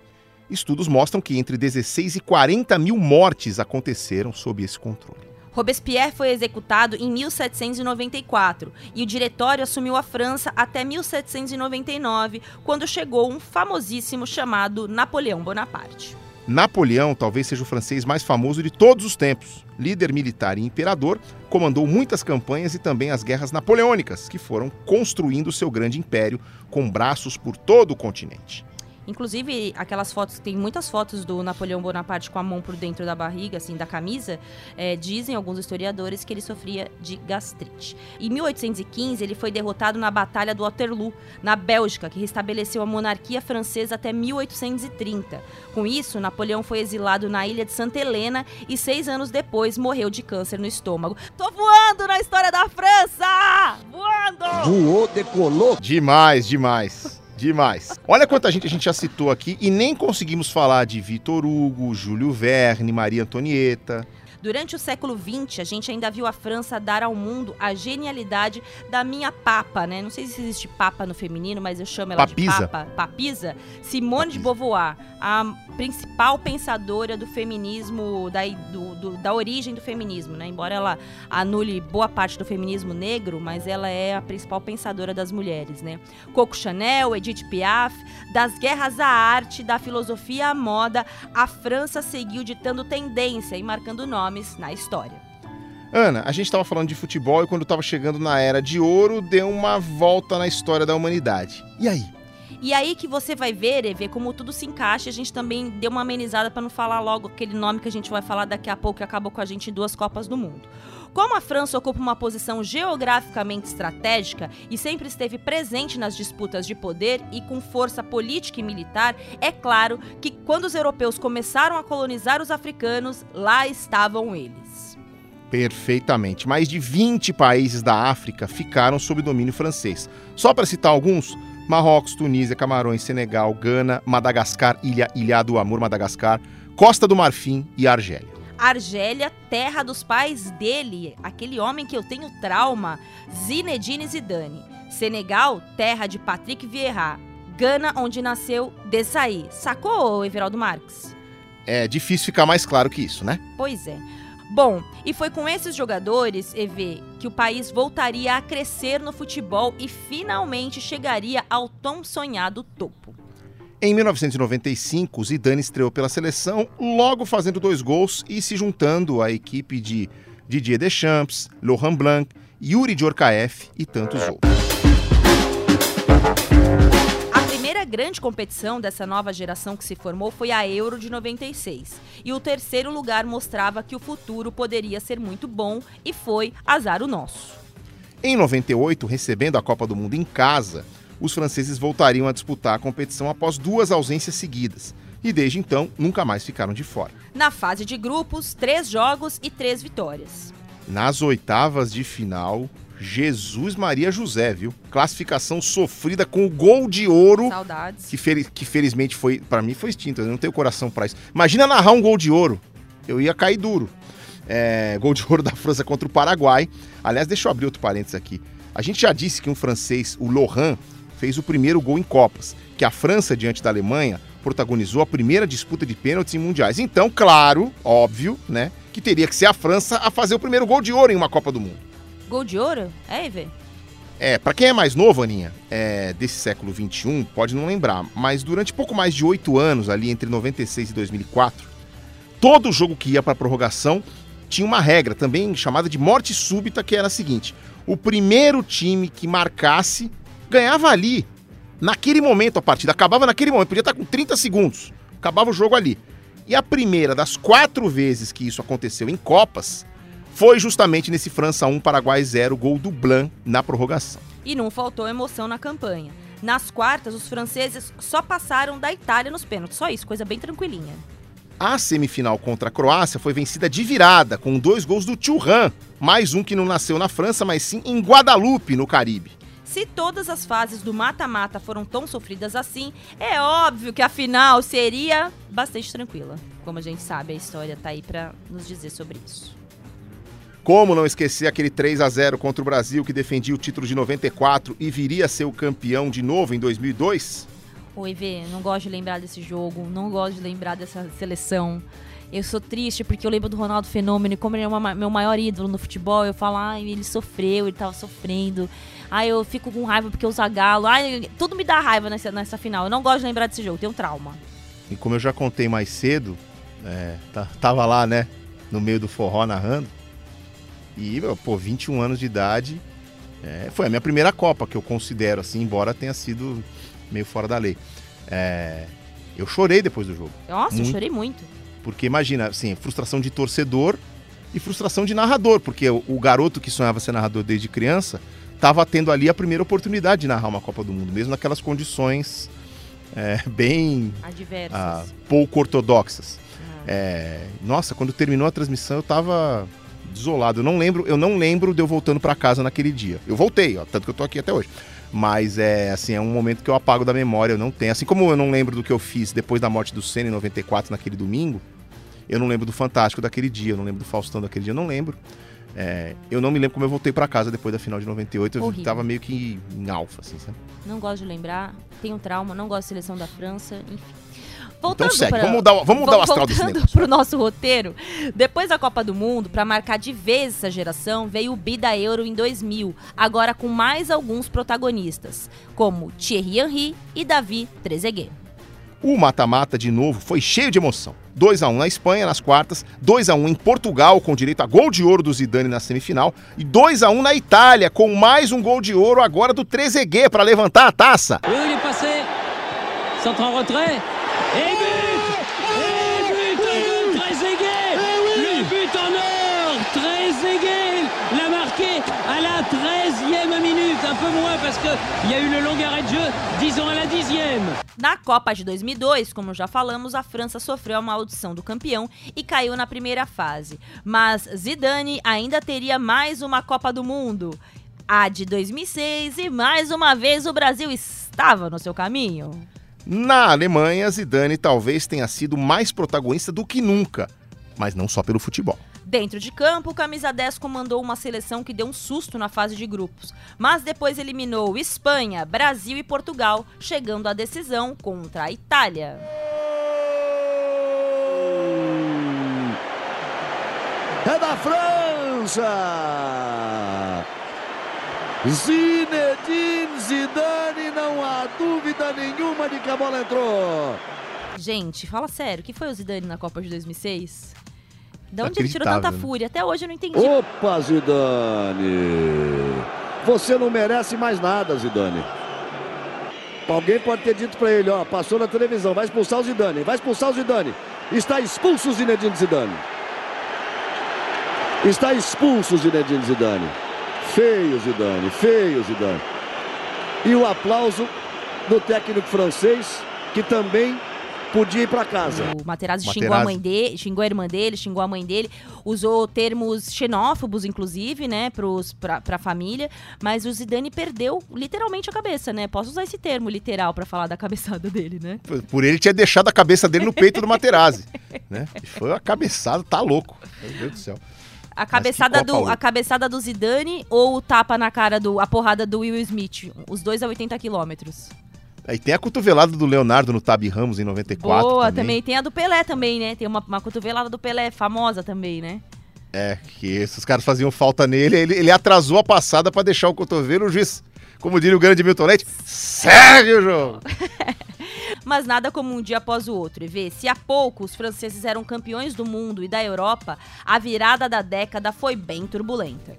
Estudos mostram que entre 16 e 40 mil mortes aconteceram sob esse controle. Robespierre foi executado em 1794 e o diretório assumiu a França até 1799, quando chegou um famosíssimo chamado Napoleão Bonaparte. Napoleão talvez seja o francês mais famoso de todos os tempos. Líder militar e imperador, comandou muitas campanhas e também as guerras napoleônicas, que foram construindo seu grande império com braços por todo o continente. Inclusive, aquelas fotos, tem muitas fotos do Napoleão Bonaparte com a mão por dentro da barriga, assim, da camisa, é, dizem alguns historiadores que ele sofria de gastrite. Em 1815, ele foi derrotado na Batalha do Waterloo, na Bélgica, que restabeleceu a monarquia francesa até 1830. Com isso, Napoleão foi exilado na ilha de Santa Helena e seis anos depois morreu de câncer no estômago. Tô voando na história da França! Voando! Voou, decolou. Demais, demais. Demais. Olha quanta gente a gente já citou aqui e nem conseguimos falar de Vitor Hugo, Júlio Verne, Maria Antonieta. Durante o século XX, a gente ainda viu a França dar ao mundo a genialidade da minha papa, né? Não sei se existe papa no feminino, mas eu chamo ela Papisa. de papa. Papisa. Simone de Beauvoir, a principal pensadora do feminismo, da, do- do- da origem do feminismo, né? Embora ela anule boa parte do feminismo negro, mas ela é a principal pensadora das mulheres, né? Coco Chanel, Edith Piaf, das guerras à arte, da filosofia à moda, a França seguiu ditando tendência e marcando nomes na história. Ana, a gente estava falando de futebol e quando estava chegando na Era de Ouro, deu uma volta na história da humanidade. E aí? E aí que você vai ver, e ver como tudo se encaixa. A gente também deu uma amenizada para não falar logo aquele nome que a gente vai falar daqui a pouco que acabou com a gente em duas Copas do Mundo. Como a França ocupa uma posição geograficamente estratégica e sempre esteve presente nas disputas de poder e com força política e militar, é claro que quando os europeus começaram a colonizar os africanos, lá estavam eles. Perfeitamente. Mais de 20 países da África ficaram sob domínio francês. Só para citar alguns: Marrocos, Tunísia, Camarões, Senegal, Gana, Madagascar, Ilha, Ilha do Amor, Madagascar, Costa do Marfim e Argélia. Argélia, terra dos pais dele, aquele homem que eu tenho trauma, Zinedine Zidane. Senegal, terra de Patrick Vieira. Gana, onde nasceu Desailly. Sacou, Everaldo Marques? É difícil ficar mais claro que isso, né? Pois é. Bom, e foi com esses jogadores, EV, que o país voltaria a crescer no futebol e finalmente chegaria ao tão sonhado topo. Em 1995, Zidane estreou pela seleção, logo fazendo dois gols e se juntando à equipe de Didier Deschamps, Laurent Blanc, Yuri Djorkaeff e tantos outros. A primeira grande competição dessa nova geração que se formou foi a Euro de 96. E o terceiro lugar mostrava que o futuro poderia ser muito bom e foi azar o nosso. Em 98, recebendo a Copa do Mundo em casa, os franceses voltariam a disputar a competição após duas ausências seguidas. E desde então, nunca mais ficaram de fora. Na fase de grupos, três jogos e três vitórias. Nas oitavas de final, Jesus Maria José, viu? Classificação sofrida com o gol de ouro. Saudades. Que, fel- que felizmente foi, para mim foi extinto, eu não tenho coração pra isso. Imagina narrar um gol de ouro. Eu ia cair duro. É, gol de ouro da França contra o Paraguai. Aliás, deixa eu abrir outro parênteses aqui. A gente já disse que um francês, o Laurent, fez o primeiro gol em Copas, que a França, diante da Alemanha, protagonizou a primeira disputa de pênaltis em mundiais. Então, claro, óbvio, né, que teria que ser a França a fazer o primeiro gol de ouro em uma Copa do Mundo. Gol de ouro? É, EV? É, pra quem é mais novo, Aninha, é, desse século XXI, pode não lembrar, mas durante pouco mais de oito anos, ali entre 96 e 2004, todo jogo que ia pra prorrogação tinha uma regra também chamada de morte súbita, que era a seguinte: o primeiro time que marcasse ganhava ali, naquele momento a partida, acabava naquele momento, podia estar com 30 segundos, acabava o jogo ali. E a primeira das quatro vezes que isso aconteceu em Copas foi justamente nesse França 1, Paraguai 0, gol do Blanc na prorrogação. E não faltou emoção na campanha. Nas quartas, os franceses só passaram da Itália nos pênaltis. Só isso, coisa bem tranquilinha. A semifinal contra a Croácia foi vencida de virada, com dois gols do Thuram, mais um que não nasceu na França, mas sim em Guadalupe, no Caribe. Se todas as fases do mata-mata foram tão sofridas assim, é óbvio que a final seria bastante tranquila. Como a gente sabe, a história tá aí para nos dizer sobre isso. Como não esquecer aquele 3 a 0 contra o Brasil que defendia o título de 94 e viria a ser o campeão de novo em 2002? Oi, Vê, não gosto de lembrar desse jogo, não gosto de lembrar dessa seleção. Eu sou triste porque eu lembro do Ronaldo Fenômeno e como ele é uma, meu maior ídolo no futebol, eu falo, ai, ele sofreu, ele tava sofrendo. Ai, eu fico com raiva porque o Zagallo, ai, tudo me dá raiva nessa, nessa final. Eu não gosto de lembrar desse jogo, tenho um trauma. E como eu já contei mais cedo, é, tá, tava lá, né, no meio do forró narrando. E, pô, 21 anos de idade, é, foi a minha primeira Copa que eu considero assim, embora tenha sido meio fora da lei. É, eu chorei depois do jogo. Nossa, muito, eu chorei muito. Porque imagina, assim, frustração de torcedor e frustração de narrador, porque o, o garoto que sonhava ser narrador desde criança estava tendo ali a primeira oportunidade de narrar uma Copa do Mundo, mesmo naquelas condições é, bem ah, pouco ortodoxas. Ah. É, nossa, quando terminou a transmissão eu estava desolado. Eu não lembro, eu não lembro de eu voltando para casa naquele dia. Eu voltei, ó, tanto que eu tô aqui até hoje. Mas é assim, é um momento que eu apago da memória, eu não tenho. Assim como eu não lembro do que eu fiz depois da morte do Senna em 94, naquele domingo, eu não lembro do Fantástico daquele dia, eu não lembro do Faustão daquele dia, eu não lembro. É, eu não me lembro como eu voltei para casa depois da final de 98, eu Horrível. tava meio que em alfa, assim, sabe? Não gosto de lembrar, tenho trauma, não gosto de seleção da França, enfim. Então voltando então segue, vamos mudar, vamos mudar o astral desse negócio. pro nosso roteiro, depois da Copa do Mundo, para marcar de vez essa geração, veio o Bi da Euro em 2000, agora com mais alguns protagonistas, como Thierry Henry e Davi Trezeguet. O mata-mata, de novo, foi cheio de emoção. 2 a 1 na Espanha nas quartas, 2 a 1 em Portugal com direito a gol de ouro do Zidane na semifinal e 2 a 1 na Itália com mais um gol de ouro agora do Trezeguet para levantar a taça. Il parce qu'il y a eu le long arrêt de jeu, disons à la 10e. Na Copa de 2002, como já falamos, a França sofreu a maldição do campeão e caiu na primeira fase. Mas Zidane ainda teria mais uma Copa do Mundo. A de 2006 e mais uma vez o Brasil estava no seu caminho. Na Alemanha, Zidane talvez tenha sido mais protagonista do que nunca, mas não só pelo futebol. Dentro de campo, o camisa 10 comandou uma seleção que deu um susto na fase de grupos, mas depois eliminou Espanha, Brasil e Portugal, chegando à decisão contra a Itália. É da França! Zinedine Zidane, não há dúvida nenhuma de que a bola entrou. Gente, fala sério, o que foi o Zidane na Copa de 2006? De onde ele tirou tanta fúria? Até hoje eu não entendi. Opa, Zidane! Você não merece mais nada, Zidane. Alguém pode ter dito para ele, ó, passou na televisão, vai expulsar o Zidane, vai expulsar o Zidane. Está expulso o Zinedine Zidane. Está expulso o Zinedine Zidane. Feio, Zidane, feio, Zidane. E o aplauso do técnico francês, que também podia ir para casa. O Materazzi, Materazzi, xingou a mãe dele, xingou a irmã dele, xingou a mãe dele, usou termos xenófobos, inclusive, né, pros, pra, pra família, mas o Zidane perdeu literalmente a cabeça, né? Posso usar esse termo literal para falar da cabeçada dele, né? Por, por ele tinha deixado a cabeça dele no peito do Materazzi, né? E foi uma cabeçada, tá louco. Meu Deus do céu. A cabeçada, do, a cabeçada do Zidane ou o tapa na cara do. a porrada do Will Smith? Os dois a 80 quilômetros. Aí tem a cotovelada do Leonardo no Tabi Ramos em 94. Boa, também. também. Tem a do Pelé também, né? Tem uma, uma cotovelada do Pelé famosa também, né? É, que esses caras faziam falta nele, ele, ele atrasou a passada para deixar o cotovelo, o juiz, como diria o grande Milton Leite, segue o jogo. Mas nada como um dia após o outro. E vê, se há pouco os franceses eram campeões do mundo e da Europa, a virada da década foi bem turbulenta.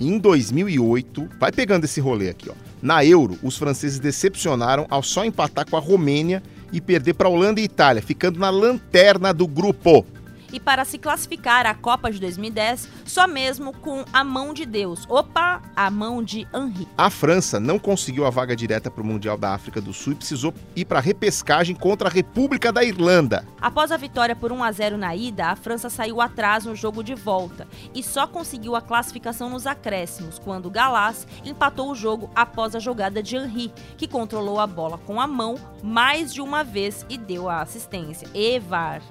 Em 2008, vai pegando esse rolê aqui, ó. Na Euro, os franceses decepcionaram ao só empatar com a Romênia e perder para Holanda e Itália, ficando na lanterna do grupo. E para se classificar à Copa de 2010, só mesmo com a mão de Deus. Opa, a mão de Henri. A França não conseguiu a vaga direta para o Mundial da África do Sul e precisou ir para a repescagem contra a República da Irlanda. Após a vitória por 1 a 0 na ida, a França saiu atrás no jogo de volta e só conseguiu a classificação nos acréscimos, quando Galás empatou o jogo após a jogada de Henri, que controlou a bola com a mão mais de uma vez e deu a assistência. Evar.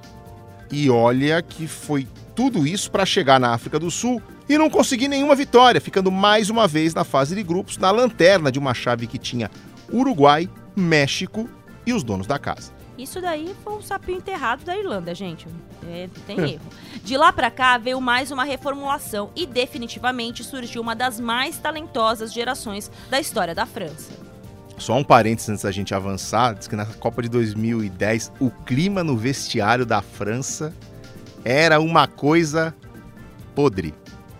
E olha que foi tudo isso para chegar na África do Sul e não conseguir nenhuma vitória, ficando mais uma vez na fase de grupos, na lanterna de uma chave que tinha Uruguai, México e os donos da casa. Isso daí foi um sapinho enterrado da Irlanda, gente. É, tem erro. De lá para cá veio mais uma reformulação e definitivamente surgiu uma das mais talentosas gerações da história da França. Só um parênteses antes da gente avançar, diz que na Copa de 2010 o clima no vestiário da França era uma coisa podre,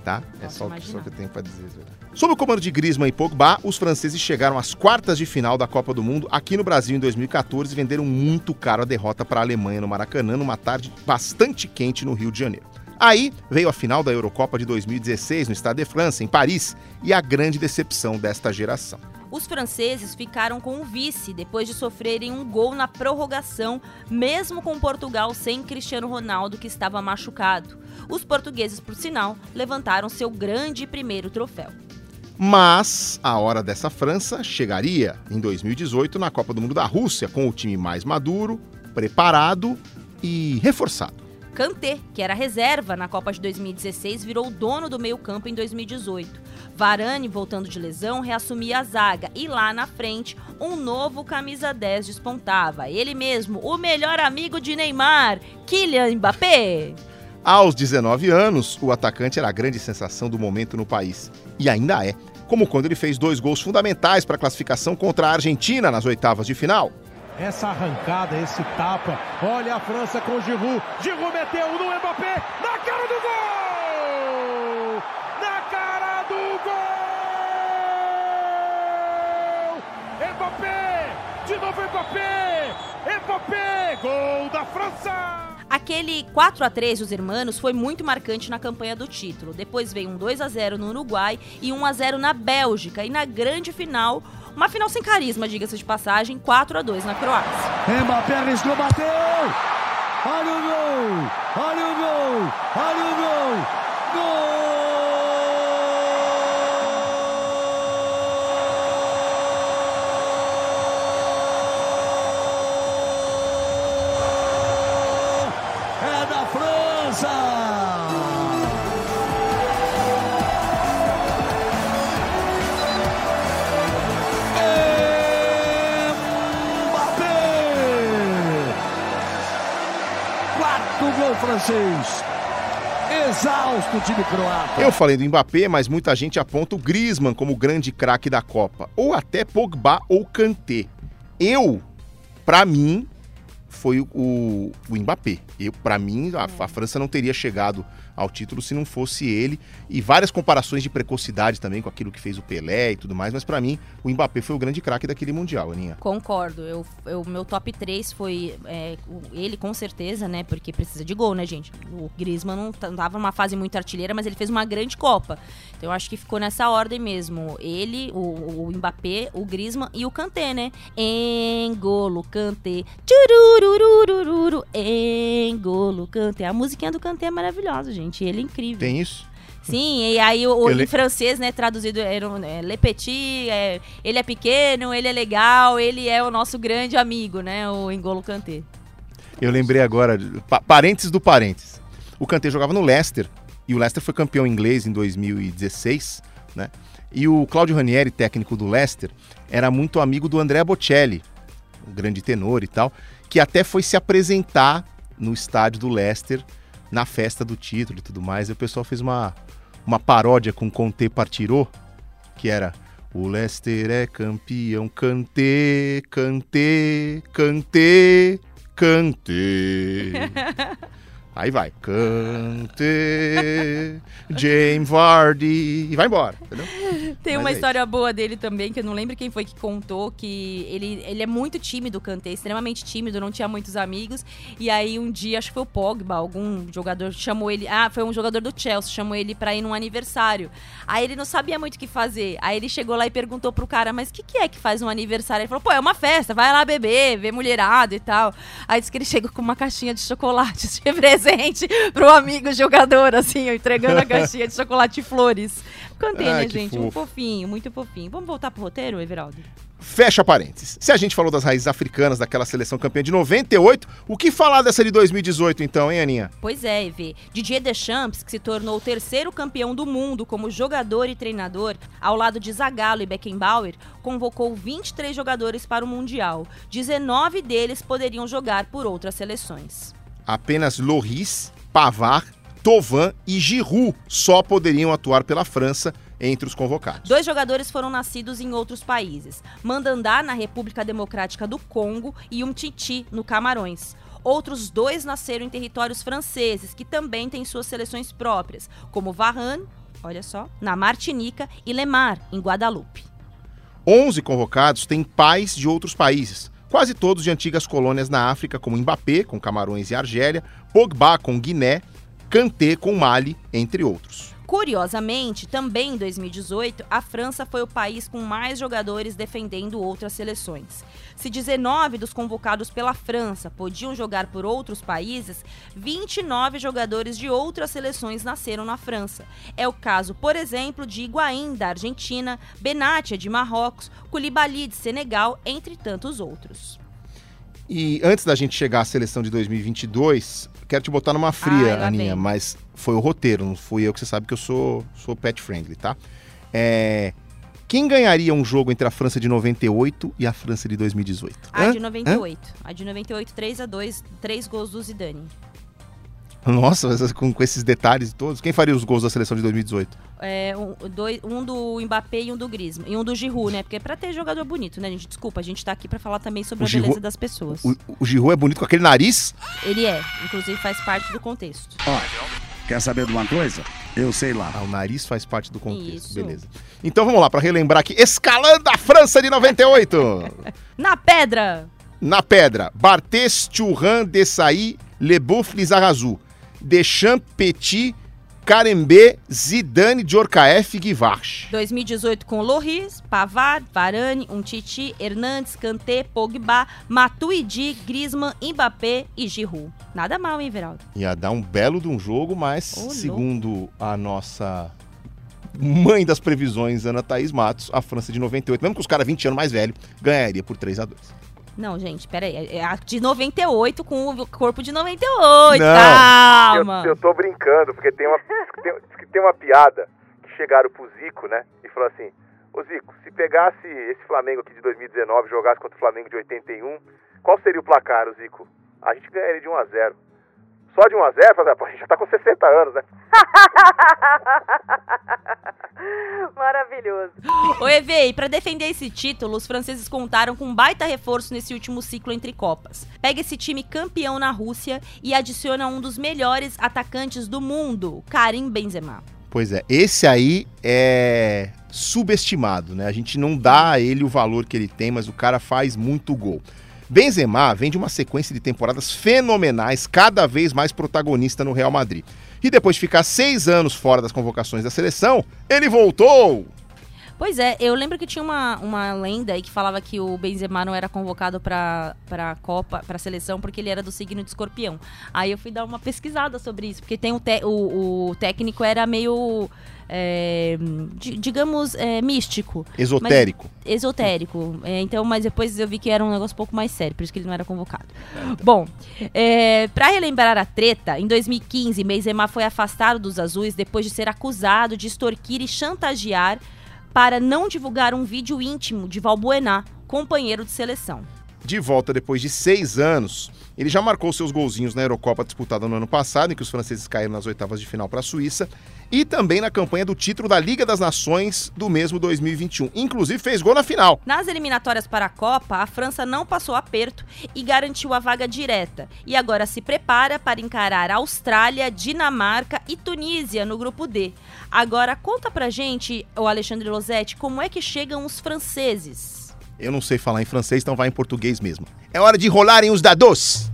tá? é só, só o que eu tenho para dizer. Sob o comando de Griezmann e Pogba, os franceses chegaram às quartas de final da Copa do Mundo aqui no Brasil em 2014 e venderam muito caro a derrota para a Alemanha no Maracanã numa tarde bastante quente no Rio de Janeiro. Aí veio a final da Eurocopa de 2016 no Stade de France, em Paris, e a grande decepção desta geração. Os franceses ficaram com o vice depois de sofrerem um gol na prorrogação, mesmo com Portugal sem Cristiano Ronaldo, que estava machucado. Os portugueses, por sinal, levantaram seu grande primeiro troféu. Mas a hora dessa França chegaria em 2018 na Copa do Mundo da Rússia, com o time mais maduro, preparado e reforçado. Kanté, que era reserva na Copa de 2016, virou o dono do meio-campo em 2018. Varane, voltando de lesão, reassumia a zaga e lá na frente, um novo camisa 10 despontava. Ele mesmo, o melhor amigo de Neymar, Kylian Mbappé. Aos 19 anos, o atacante era a grande sensação do momento no país. E ainda é. Como quando ele fez dois gols fundamentais para a classificação contra a Argentina nas oitavas de final. Essa arrancada, esse tapa. Olha a França com o Giroud. Giroud meteu no Mbappé. Na cara do gol! Na cara do gol! Mbappé! De novo Mbappé! Mbappé! Gol da França! Aquele 4 a 3 dos hermanos foi muito marcante na campanha do título. Depois veio um 2 a 0 no Uruguai e 1 a 0 na Bélgica e na grande final uma final sem carisma, diga-se de passagem, 4 a 2 na Croácia. Mbappé arriscou, bateu! Olha o gol! Olha o gol! Olha o francês. Exausto o time croata. Eu falei do Mbappé, mas muita gente aponta o Griezmann como o grande craque da Copa, ou até Pogba ou Kanté. Eu, pra mim, foi o, o, o Mbappé. Eu, para mim, a, a, França não teria chegado ao título se não fosse ele. E várias comparações de precocidade também com aquilo que fez o Pelé e tudo mais. Mas para mim, o Mbappé foi o grande craque daquele Mundial, Aninha. Concordo. Eu, eu, meu top 3 foi é, ele, com certeza, né? Porque precisa de gol, né, gente? O Griezmann não tava numa fase muito artilheira, mas ele fez uma grande Copa. Então eu acho que ficou nessa ordem mesmo. Ele, o, o Mbappé, o Griezmann e o Kanté, né? Engolo, Kanté. Tchurururururu, Engolo, Kanté. A musiquinha do Kanté é maravilhosa, gente. Ele é incrível. Tem isso? Sim, e aí o, ele... em francês, né, traduzido era é, Le Petit, é, ele é pequeno, ele é legal, ele é o nosso grande amigo, né, o Engolo Kanté. Eu lembrei agora, pa parênteses do parênteses. O Kanté jogava no Leicester, e o Leicester foi campeão inglês em 2016, né? E o Claudio Ranieri, técnico do Leicester, era muito amigo do André Bocelli, um grande tenor e tal, que até foi se apresentar no estádio do Leicester na festa do título e tudo mais. E o pessoal fez uma, uma paródia com Conte Partirô, que era o Leicester é campeão, cante, cante, cante, cante. Aí vai. Cante, James Vardy. E vai embora, entendeu? Tem Mas uma é história boa dele também, que eu não lembro quem foi que contou, que ele, ele é muito tímido, Kanté, extremamente tímido, não tinha muitos amigos. E aí um dia, acho que foi o Pogba, algum jogador chamou ele. Ah, foi um jogador do Chelsea, chamou ele pra ir num aniversário. Aí ele não sabia muito o que fazer. Aí ele chegou lá e perguntou pro cara, mas o que, que é que faz um aniversário? Ele falou, pô, é uma festa, vai lá beber, ver mulherado e tal. Aí disse que ele chegou com uma caixinha de chocolate de presente pro amigo jogador, assim, entregando a caixinha de chocolate e flores. Cantei, Ai, né, gente? Um fofo. fofinho, muito fofinho. Vamos voltar pro roteiro, Everaldo? Fecha parênteses. Se a gente falou das raízes africanas daquela seleção campeã de 98, o que falar dessa de 2018 então, hein, Aninha? Pois é, Evê. Didier Deschamps, que se tornou o terceiro campeão do mundo como jogador e treinador, ao lado de Zagallo e Beckenbauer, convocou 23 jogadores para o Mundial. 19 deles poderiam jogar por outras seleções. Apenas Loris, Pavard, Tovan e Giroud só poderiam atuar pela França entre os convocados. Dois jogadores foram nascidos em outros países: Mandandá, na República Democrática do Congo, e Umtiti, no Camarões. Outros dois nasceram em territórios franceses, que também têm suas seleções próprias, como Varane, olha só, na Martinica, e Lemar, em Guadalupe. 11 convocados têm pais de outros países, quase todos de antigas colônias na África, como Mbappé, com Camarões e Argélia, Pogba, com Guiné, Kanté, com Mali, entre outros. Curiosamente, também em 2018, a França foi o país com mais jogadores defendendo outras seleções. Se 19 dos convocados pela França podiam jogar por outros países, 29 jogadores de outras seleções nasceram na França. É o caso, por exemplo, de Higuaín, da Argentina, Benatia, de Marrocos, Koulibaly, de Senegal, entre tantos outros. E antes da gente chegar à seleção de 2022, quero te botar numa fria, Ai, Aninha, mas foi o roteiro, não fui eu que você sabe que eu sou, sou pet friendly, tá? É, quem ganharia um jogo entre a França de 98 e a França de 2018? A Hã? de 98. A de 98, 3 a 2 três gols do Zidane. Nossa, mas com, com esses detalhes todos, quem faria os gols da seleção de 2018? É, um, dois, um do Mbappé e um do Griezmann. E um do Giroud, né? Porque é pra ter jogador bonito, né, gente? Desculpa, a gente tá aqui pra falar também sobre O a Giroud- beleza das pessoas. O, o Giroud é bonito com aquele nariz? Ele é, inclusive faz parte do contexto. Quer saber de uma coisa? Eu sei lá. Ah, o nariz faz parte do contexto, Isso. beleza. Então vamos lá, pra relembrar aqui, escalando a França de 98. Na pedra! Na pedra, Barthez, Thuram, Desailly, Leboeuf, Lizarazu, Deschamps, Petit, Karembé, Zidane, Djorkaeff e Guivarch. 2018 com Loris, Pavard, Varane, Umtiti, Hernandes, Kanté, Pogba, Matuidi, Griezmann, Mbappé e Giroud. Nada mal, hein, Veraldo? Ia dar um belo de um jogo, mas louco. segundo a nossa mãe das previsões, Ana Thaís Matos, a França de 98, mesmo com os caras 20 anos mais velho, ganharia por 3 a 2 Não, gente, peraí. É é a de 98 com o corpo de 98. Não. Calma. Eu, eu tô brincando, porque tem uma, tem, tem uma piada que chegaram pro Zico, né? E falou assim: Ô Zico, se pegasse esse Flamengo aqui de 2019 e jogasse contra o Flamengo de 81, qual seria o placar, ô Zico? A gente ganharia de 1 a 0 Só de 1 a 0 Falei, "Ah, pô, a gente já tá com 60 anos, né? Maravilhoso. Ô, Eve, e pra defender esse título, os franceses contaram com um baita reforço nesse último ciclo entre Copas. Pega esse time campeão na Rússia e adiciona um dos melhores atacantes do mundo, Karim Benzema. Pois é, esse aí é subestimado, né? A gente não dá a ele o valor que ele tem, mas o cara faz muito gol. Benzema vem de uma sequência de temporadas fenomenais, cada vez mais protagonista no Real Madrid. E depois de ficar seis anos fora das convocações da seleção, ele voltou! Pois é, eu lembro que tinha uma, uma lenda aí que falava que o Benzema não era convocado pra, pra Copa, pra seleção, porque ele era do signo de escorpião. Aí eu fui dar uma pesquisada sobre isso, porque tem o, te- o, o técnico era meio, é, di- digamos, é, místico. Esotérico. Mas- esotérico. É, então, mas depois eu vi que era um negócio um pouco mais sério, por isso que ele não era convocado. Bom, é, para relembrar a treta, em 2015, Benzema foi afastado dos azuis depois de ser acusado de extorquir e chantagear para não divulgar um vídeo íntimo de Valbuena, companheiro de seleção. de volta depois de seis anos. Ele já marcou seus golzinhos na Eurocopa disputada no ano passado, em que os franceses caíram nas oitavas de final para a Suíça, e também na campanha do título da Liga das Nações do mesmo 2021. Inclusive fez gol na final. Nas eliminatórias para a Copa, a França não passou aperto e garantiu a vaga direta. E agora se prepara para encarar Austrália, Dinamarca e Tunísia no grupo D. Agora conta pra gente, o Alexandre Losetti, como é que chegam os franceses. Eu não sei falar em francês, então vai em português mesmo. É hora de rolarem os dados.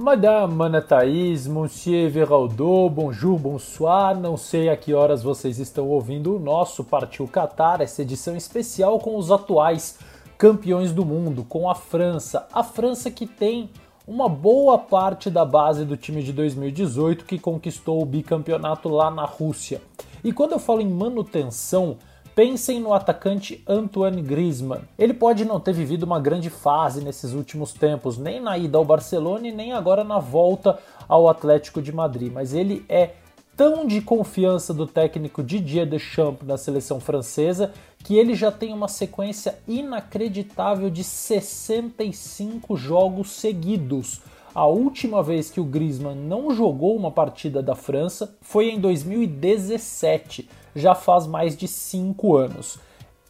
Madame Ana Thaís, Monsieur Veraldo, bonjour, bonsoir. Não sei a que horas vocês estão ouvindo o nosso Partiu Qatar, essa edição especial com os atuais campeões do mundo, com a França. A França que tem uma boa parte da base do time de 2018 que conquistou o bicampeonato lá na Rússia. E quando eu falo em manutenção, Pensem no atacante Antoine Griezmann. Ele pode não ter vivido uma grande fase nesses últimos tempos, nem na ida ao Barcelona e nem agora na volta ao Atlético de Madrid, mas ele é tão de confiança do técnico Didier Deschamps na seleção francesa que ele já tem uma sequência inacreditável de 65 jogos seguidos. A última vez que o Griezmann não jogou uma partida da França foi em 2017 já faz mais de 5 anos.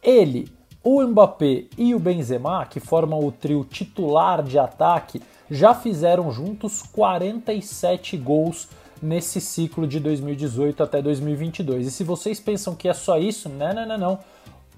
Ele, o Mbappé e o Benzema, que formam o trio titular de ataque, já fizeram juntos 47 gols nesse ciclo de 2018 até 2022. E se vocês pensam que é só isso, não, não, não, não.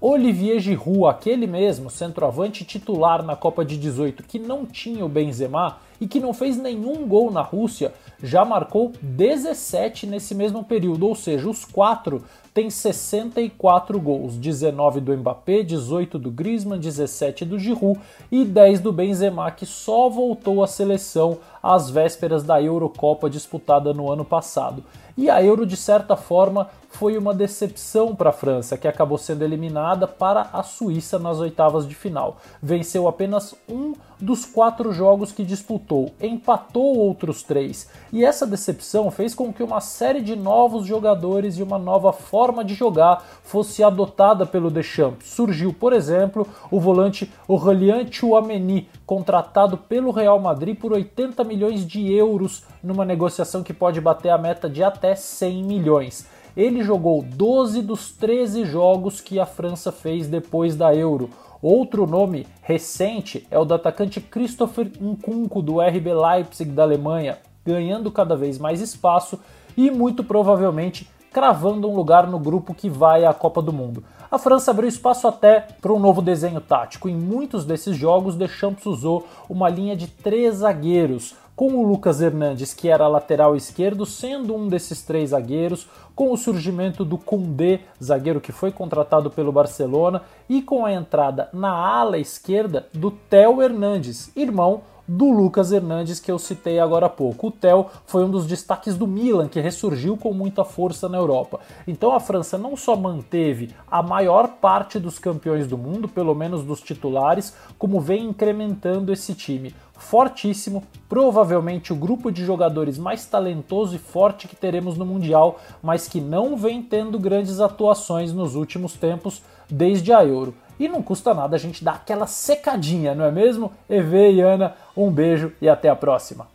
Olivier Giroud, aquele mesmo centroavante titular na Copa de 18 que não tinha o Benzema e que não fez nenhum gol na Rússia, já marcou 17 nesse mesmo período, ou seja, os quatro tem 64 gols, 19 do Mbappé, 18 do Griezmann, 17 do Giroud e 10 do Benzema, que só voltou à seleção às vésperas da Eurocopa disputada no ano passado. E a Euro, de certa forma, foi uma decepção para a França, que acabou sendo eliminada para a Suíça nas oitavas de final. Venceu apenas um dos quatro jogos que disputou, empatou outros três, e essa decepção fez com que uma série de novos jogadores e uma nova forma de jogar fosse adotada pelo Deschamps. Surgiu, por exemplo, o volante Aurélien Chouameni, contratado pelo Real Madrid por 80 milhões de euros numa negociação que pode bater a meta de até 100 milhões. Ele jogou 12 dos 13 jogos que a França fez depois da Euro. Outro nome recente é o do atacante Christopher Nkunku do RB Leipzig da Alemanha, ganhando cada vez mais espaço e muito provavelmente cravando um lugar no grupo que vai à Copa do Mundo. A França abriu espaço até para um novo desenho tático. Em muitos desses jogos, Deschamps usou uma linha de três zagueiros, com o Lucas Hernandes, que era lateral esquerdo, sendo um desses três zagueiros, com o surgimento do Koundé, zagueiro que foi contratado pelo Barcelona, e com a entrada na ala esquerda do Theo Hernandes, irmão do Lucas Hernandes que eu citei agora há pouco. O Theo foi um dos destaques do Milan, que ressurgiu com muita força na Europa. Então a França não só manteve a maior parte dos campeões do mundo, pelo menos dos titulares, como vem incrementando esse time fortíssimo, provavelmente o grupo de jogadores mais talentoso e forte que teremos no Mundial, mas que não vem tendo grandes atuações nos últimos tempos desde a Euro. E não custa nada a gente dar aquela secadinha, não é mesmo? Eve e Ana, um beijo e até a próxima.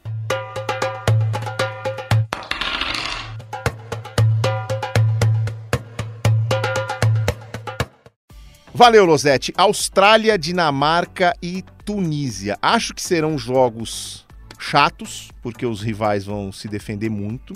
Valeu, Losete. Austrália, Dinamarca e Tunísia. Acho que serão jogos chatos, porque os rivais vão se defender muito.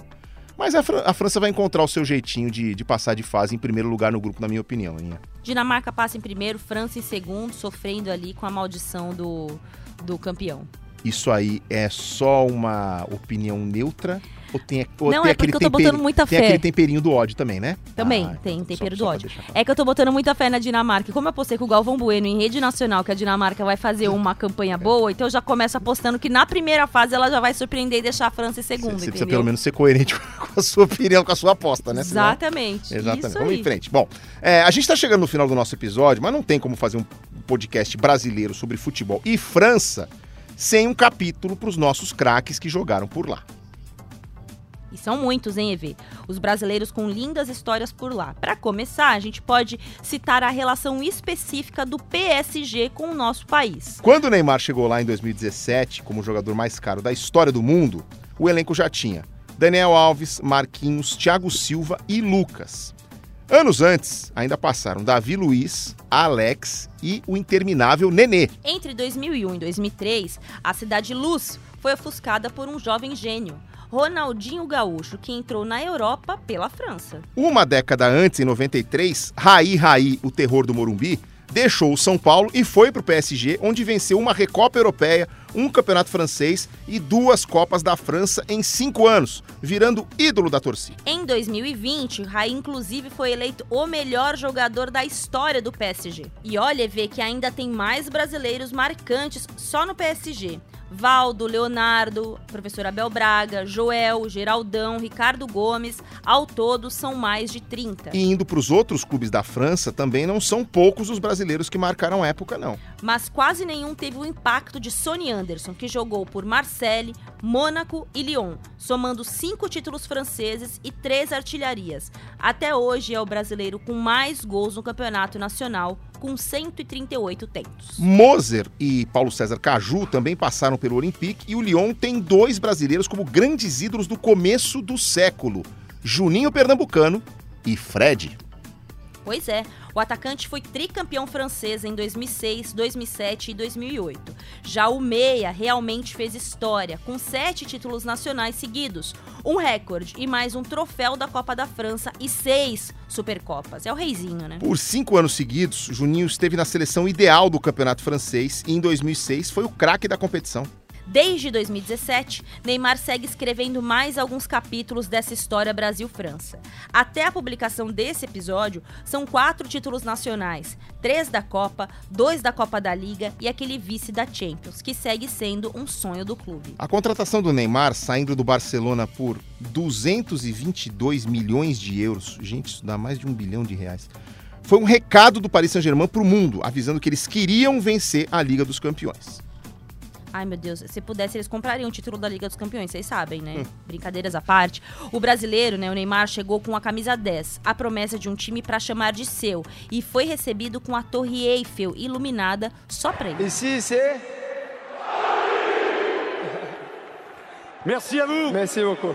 Mas a, Fran a França vai encontrar o seu jeitinho de, de, passar de fase em primeiro lugar no grupo, na minha opinião. Hein? Dinamarca passa em primeiro, França em segundo, sofrendo ali com a maldição do, do campeão. Isso aí é só uma opinião neutra ou tem, ou não, tem é porque eu tô botando muita tem fé. aquele temperinho do ódio também, né? Também, ah, tem então, tempero só, do ódio. É que eu tô botando muita fé na Dinamarca. Como eu apostei com o Galvão Bueno em rede nacional que a Dinamarca vai fazer uma campanha boa, então eu já começo apostando que na primeira fase ela já vai surpreender e deixar a França em segundo, Você precisa pelo menos ser coerente com a sua opinião, com a sua aposta, né? Senão... Exatamente. Exatamente. Vamos em frente. Bom, é, a gente tá chegando no final do nosso episódio, mas não tem como fazer um podcast brasileiro sobre futebol e França sem um capítulo para os nossos craques que jogaram por lá. E são muitos, hein, EV? Os brasileiros com lindas histórias por lá. Para começar, a gente pode citar a relação específica do PSG com o nosso país. Quando o Neymar chegou lá em 2017 como o jogador mais caro da história do mundo, o elenco já tinha Daniel Alves, Marquinhos, Thiago Silva e Lucas. Anos antes, ainda passaram Davi Luiz, Alex e o interminável Nenê. Entre 2001 e 2003, a cidade Luz foi ofuscada por um jovem gênio, Ronaldinho Gaúcho, que entrou na Europa pela França. Uma década antes, em 93, Raí Raí, o terror do Morumbi, deixou o São Paulo e foi para o PSG, onde venceu uma Recopa Europeia, um Campeonato Francês e duas Copas da França em cinco anos, virando ídolo da torcida. Em 2020, Raí inclusive foi eleito o melhor jogador da história do PSG. E olha, vê que ainda tem mais brasileiros marcantes só no PSG. Valdo, Leonardo, professor Abel Braga, Joel, Geraldão, Ricardo Gomes, ao todo são mais de 30. E indo para os outros clubes da França, também não são poucos os brasileiros que marcaram época, não. Mas quase nenhum teve o impacto de Sonny Anderson, que jogou por Marseille, Mônaco e Lyon, somando cinco títulos franceses e três artilharias. Até hoje é o brasileiro com mais gols no campeonato nacional, com 138 tentos. Moser e Paulo César Caju também passaram pelo Olympique e o Lyon tem dois brasileiros como grandes ídolos do começo do século: Juninho Pernambucano e Fred. Pois é, o atacante foi tricampeão francês em 2006, 2007 e 2008. Já o Meia realmente fez história, com sete títulos nacionais seguidos, um recorde e mais um troféu da Copa da França e seis Supercopas. É o reizinho, né? Por cinco anos seguidos, Juninho esteve na seleção ideal do campeonato francês e em 2006 foi o craque da competição. Desde 2017, Neymar segue escrevendo mais alguns capítulos dessa história Brasil-França. Até a publicação desse episódio, são quatro títulos nacionais: três da Copa, dois da Copa da Liga e aquele vice da Champions, que segue sendo um sonho do clube. A contratação do Neymar, saindo do Barcelona por 222 milhões de euros, gente, isso dá mais de um bilhão de reais. Foi um recado do Paris Saint-Germain para o mundo, avisando que eles queriam vencer a Liga dos Campeões. Ai, meu Deus, se pudesse, eles comprariam o título da Liga dos Campeões, vocês sabem, né? Hum. Brincadeiras à parte. O brasileiro, né, o Neymar, chegou com a camisa 10, a promessa de um time para chamar de seu, e foi recebido com a Torre Eiffel iluminada só pra ele. Ici, c'est. Merci à vous. Merci beaucoup.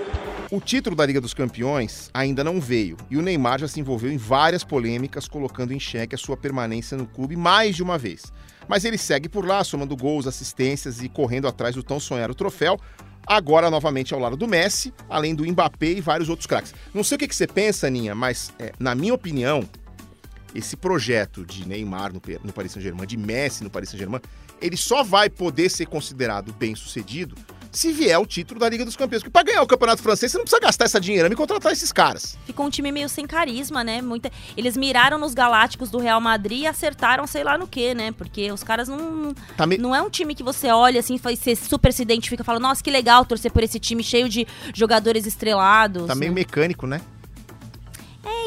O título da Liga dos Campeões ainda não veio e o Neymar já se envolveu em várias polêmicas, colocando em xeque a sua permanência no clube mais de uma vez. Mas ele segue por lá, somando gols, assistências e correndo atrás do tão sonhado troféu. Agora, novamente, ao lado do Messi, além do Mbappé e vários outros craques. Não sei o que, você pensa, Aninha, mas, é, na minha opinião, esse projeto de Neymar no, no Paris Saint-Germain, de Messi no Paris Saint-Germain, ele só vai poder ser considerado bem sucedido se vier o título da Liga dos Campeões. Porque pra ganhar o Campeonato Francês, você não precisa gastar essa dinheiro e contratar esses caras. Ficou um time meio sem carisma, né? Muita... Eles miraram nos Galácticos do Real Madrid e acertaram sei lá no que, né? Porque os caras não. Tá me... Não é um time que você olha assim, você super se identifica e fala, nossa, que legal torcer por esse time cheio de jogadores estrelados. Tá meio né? mecânico, né?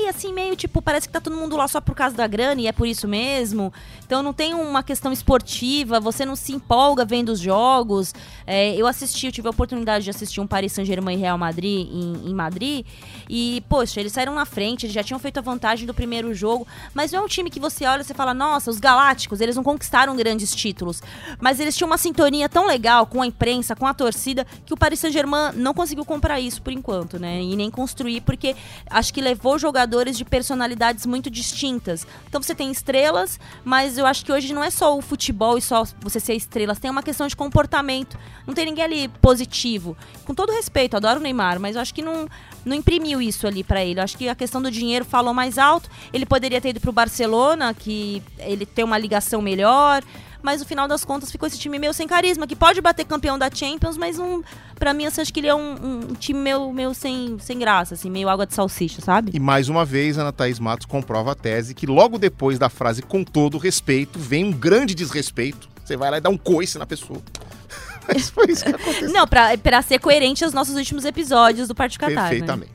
Assim, meio tipo, parece que tá todo mundo lá só por causa da grana e é por isso mesmo. Então não tem uma questão esportiva, você não se empolga vendo os jogos. É, eu assisti, eu tive a oportunidade de assistir um Paris Saint-Germain e Real Madrid em, em, Madrid. E, poxa, eles saíram na frente, eles já tinham feito a vantagem do primeiro jogo. Mas não é um time que você olha e você fala, nossa, os Galácticos, eles não conquistaram grandes títulos. Mas eles tinham uma sintonia tão legal com a imprensa, com a torcida, que o Paris Saint-Germain não conseguiu comprar isso por enquanto, né? E nem construir, porque acho que levou jogadores de personalidades muito distintas. Então você tem estrelas, mas eu acho que hoje não é só o futebol e só você ser estrelas, tem uma questão de comportamento. Não tem ninguém ali positivo. Com todo respeito, adoro o Neymar, mas eu acho que não, não imprimiu isso ali para ele. Eu acho que a questão do dinheiro falou mais alto. Ele poderia ter ido pro Barcelona, que ele tem uma ligação melhor mas no final das contas ficou esse time meio sem carisma, que pode bater campeão da Champions, mas um, pra mim, assim, acho que ele é um, um time meio, meio sem, sem graça, assim, meio água de salsicha, sabe? E mais uma vez, Ana Thaís Matos comprova a tese que logo depois da frase com todo respeito, vem um grande desrespeito. Você vai lá e dá um coice na pessoa. Mas foi isso que aconteceu. Não, pra, pra ser coerente aos nossos últimos episódios do Parte Catar. né?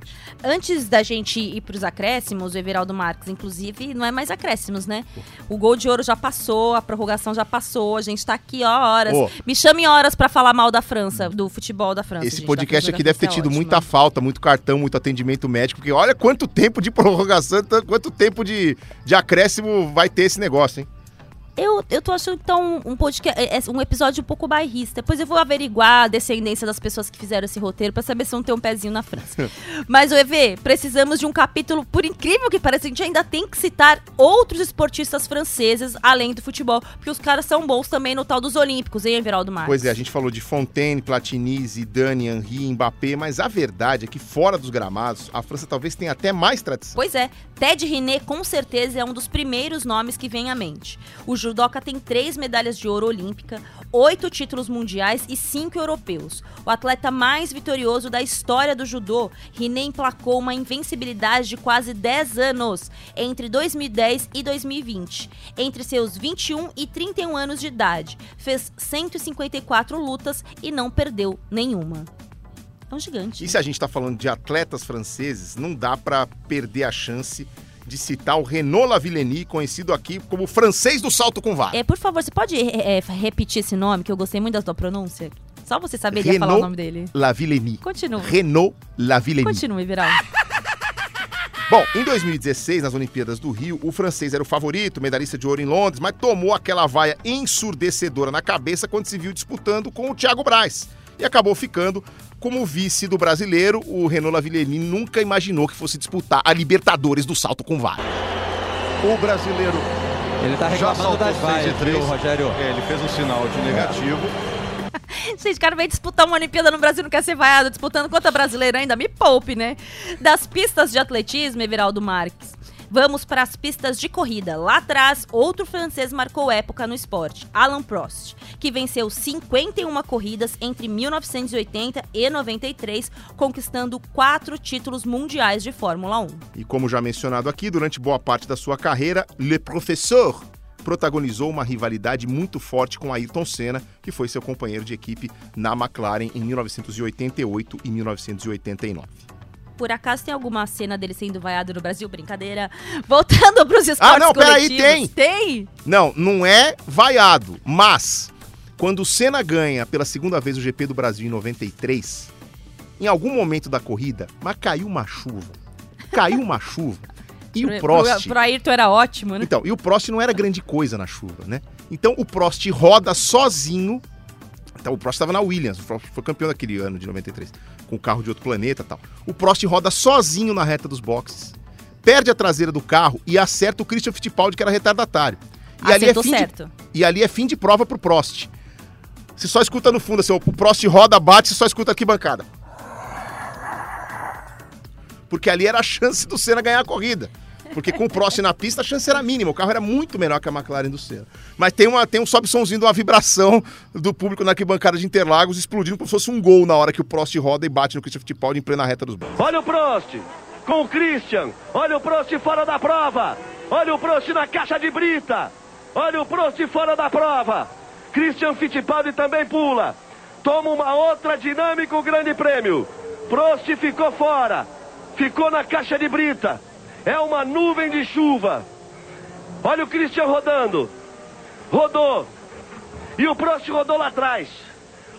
Antes da gente ir pros acréscimos, o Everaldo Marques, inclusive, não é mais acréscimos, né? O gol de ouro já passou, a prorrogação já passou, a gente tá aqui, ó, horas. Ô. Me chame horas pra falar mal da França, do futebol da França. Esse gente, podcast aqui deve ter é tido muita falta, muito cartão, muito atendimento médico, porque olha quanto tempo de prorrogação, quanto tempo de, de acréscimo vai ter esse negócio, hein? Eu, eu tô achando então um podcast, é- é um episódio um pouco bairrista. Depois eu vou averiguar a descendência das pessoas que fizeram esse roteiro pra saber se não tem um pezinho na França. Mas, o EV, precisamos de um capítulo, por incrível que pareça, a gente ainda tem que citar outros esportistas franceses além do futebol, porque os caras são bons também no tal dos Olímpicos, hein, Everaldo Marques? Pois é, a gente falou de Fontaine, Platini, Zidane, Henry, Mbappé, mas a verdade é que fora dos gramados, a França talvez tenha até mais tradição. Pois é, Ted Riné com certeza é um dos primeiros nomes que vem à mente. O judoca tem três medalhas de ouro olímpica, oito títulos mundiais e cinco europeus. O atleta mais vitorioso da história do judô, Riné emplacou uma invencibilidade de quase 10 anos entre 2010 e 2020. Entre seus 21 e 31 anos de idade, fez 154 lutas e não perdeu nenhuma. É um gigante. E se a gente tá falando de atletas franceses, não dá pra perder a chance de citar o Renaud Lavillenie, conhecido aqui como francês do salto com vara. É, por favor, você pode é, é, repetir esse nome, que eu gostei muito da sua pronúncia? Só você saberia falar o nome dele. Lavillenie. Continua. Renaud Lavillenie. Continue, Viral. Bom, em 2016, nas Olimpíadas do Rio, o francês era o favorito, medalhista de ouro em Londres, mas tomou aquela vaia ensurdecedora na cabeça quando se viu disputando com o Thiago Braz. E acabou ficando como vice do brasileiro. O Renaud Lavillenie nunca imaginou que fosse disputar a Libertadores do salto com vara. O brasileiro Ele tá já reclamando saltou das 6 vaias, e 3. viu, Rogério? É, ele fez um sinal de negativo. Gente, o cara vem disputar uma Olimpíada no Brasil, não quer ser vaiado, disputando contra brasileiro ainda, me poupe, né? Das pistas de atletismo, Everaldo Marques. Vamos para as pistas de corrida. Lá atrás, outro francês marcou época no esporte, Alan Prost, que venceu 51 corridas entre 1980 e 93, conquistando quatro títulos mundiais de Fórmula 1. E como já mencionado aqui, durante boa parte da sua carreira, Le Professeur protagonizou uma rivalidade muito forte com Ayrton Senna, que foi seu companheiro de equipe na McLaren em 1988 e 1989. Por acaso tem alguma cena dele sendo vaiado no Brasil? Brincadeira. Voltando para os esportes Ah, não, peraí, tem. Tem? Não, não é vaiado, mas quando o Senna ganha pela segunda vez o GP do Brasil em 93, em algum momento da corrida, mas caiu uma chuva. Caiu uma chuva. E o Pro- Prost. Pro, pro Ayrton era ótimo, né? Então, e o Prost não era grande coisa na chuva, né? Então o Prost roda sozinho. Então, o Prost estava na Williams, o Prost foi campeão daquele ano de 93, com o carro de outro planeta e tal. O Prost roda sozinho na reta dos boxes, perde a traseira do carro e acerta o Christian Fittipaldi, que era retardatário. E ali, é Acertou fim de, certo. e ali é fim de prova pro Prost. Você só escuta no fundo, assim, o Prost roda, bate, você só escuta aqui bancada. Porque ali era a chance do Senna ganhar a corrida. Porque com o Prost na pista a chance era mínima, o carro era muito melhor que a McLaren do Senna. Mas tem, uma, tem um sobe-somzinho de uma vibração do público na arquibancada de Interlagos explodindo como se fosse um gol na hora que o Prost roda e bate no Christian Fittipaldi em plena reta dos boxes. Olha o Prost com o Christian. Olha o Prost fora da prova. Olha o Prost na caixa de brita. Olha o Prost fora da prova. Christian Fittipaldi também pula. Toma uma outra dinâmico grande prêmio. Prost ficou fora. Ficou na caixa de brita. É uma nuvem de chuva. Olha o Christian rodando. Rodou. E o Prost rodou lá atrás.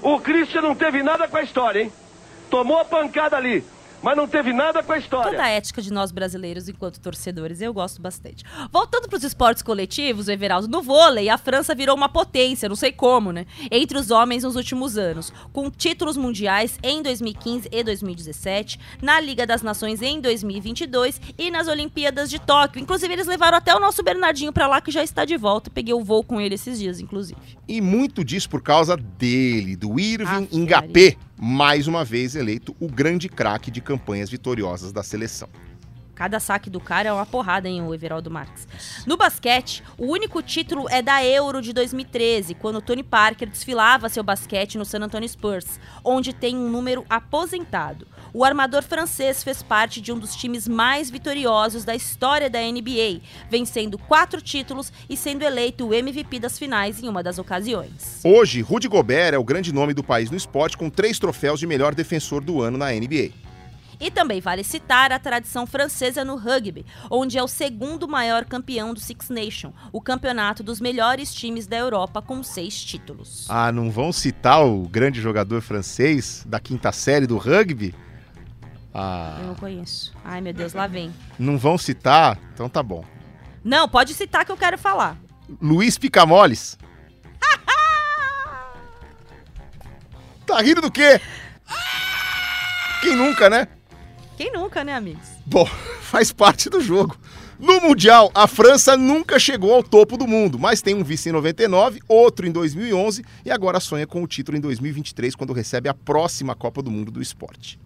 O Christian não teve nada com a história, hein? Tomou a pancada ali, mas não teve nada com a história. Toda a ética de nós brasileiros enquanto torcedores, eu gosto bastante. Voltando para os esportes coletivos, Everaldo, no vôlei, a França virou uma potência, não sei como, né? Entre os homens nos últimos anos, com títulos mundiais em 2015 e 2017, na Liga das Nações em 2022 e nas Olimpíadas de Tóquio. Inclusive, eles levaram até o nosso Bernardinho para lá, que já está de volta. Peguei o voo com ele esses dias, inclusive. E muito disso por causa dele, do Irving Ah, Ngapé, mais uma vez eleito o grande craque de campanhas vitoriosas da seleção. Cada saque do cara é uma porrada, hein, o Everaldo Marques. No basquete, o único título é da Euro de 2013, quando Tony Parker desfilava seu basquete no San Antonio Spurs, onde tem um número aposentado. O armador francês fez parte de um dos times mais vitoriosos da história da NBA, vencendo quatro títulos e sendo eleito o MVP das finais em uma das ocasiões. Hoje, Rudy Gobert é o grande nome do país no esporte, com três troféus de melhor defensor do ano na NBA. E também vale citar a tradição francesa no rugby, onde é o segundo maior campeão do Six Nations, o campeonato dos melhores times da Europa com seis títulos. Ah, não vão citar o grande jogador francês da quinta série do rugby? Ah, Eu não conheço. Ai, meu Deus, lá vem. não vão citar? Então tá bom. Não, pode citar que eu quero falar. Luiz Picamoles. tá rindo do quê? Quem nunca, né? Quem nunca, né, amigos? Bom, faz parte do jogo. No Mundial, a França nunca chegou ao topo do mundo, mas tem um vice em 99, outro em 2011 e agora sonha com o título em 2023, quando recebe a próxima Copa do Mundo do esporte.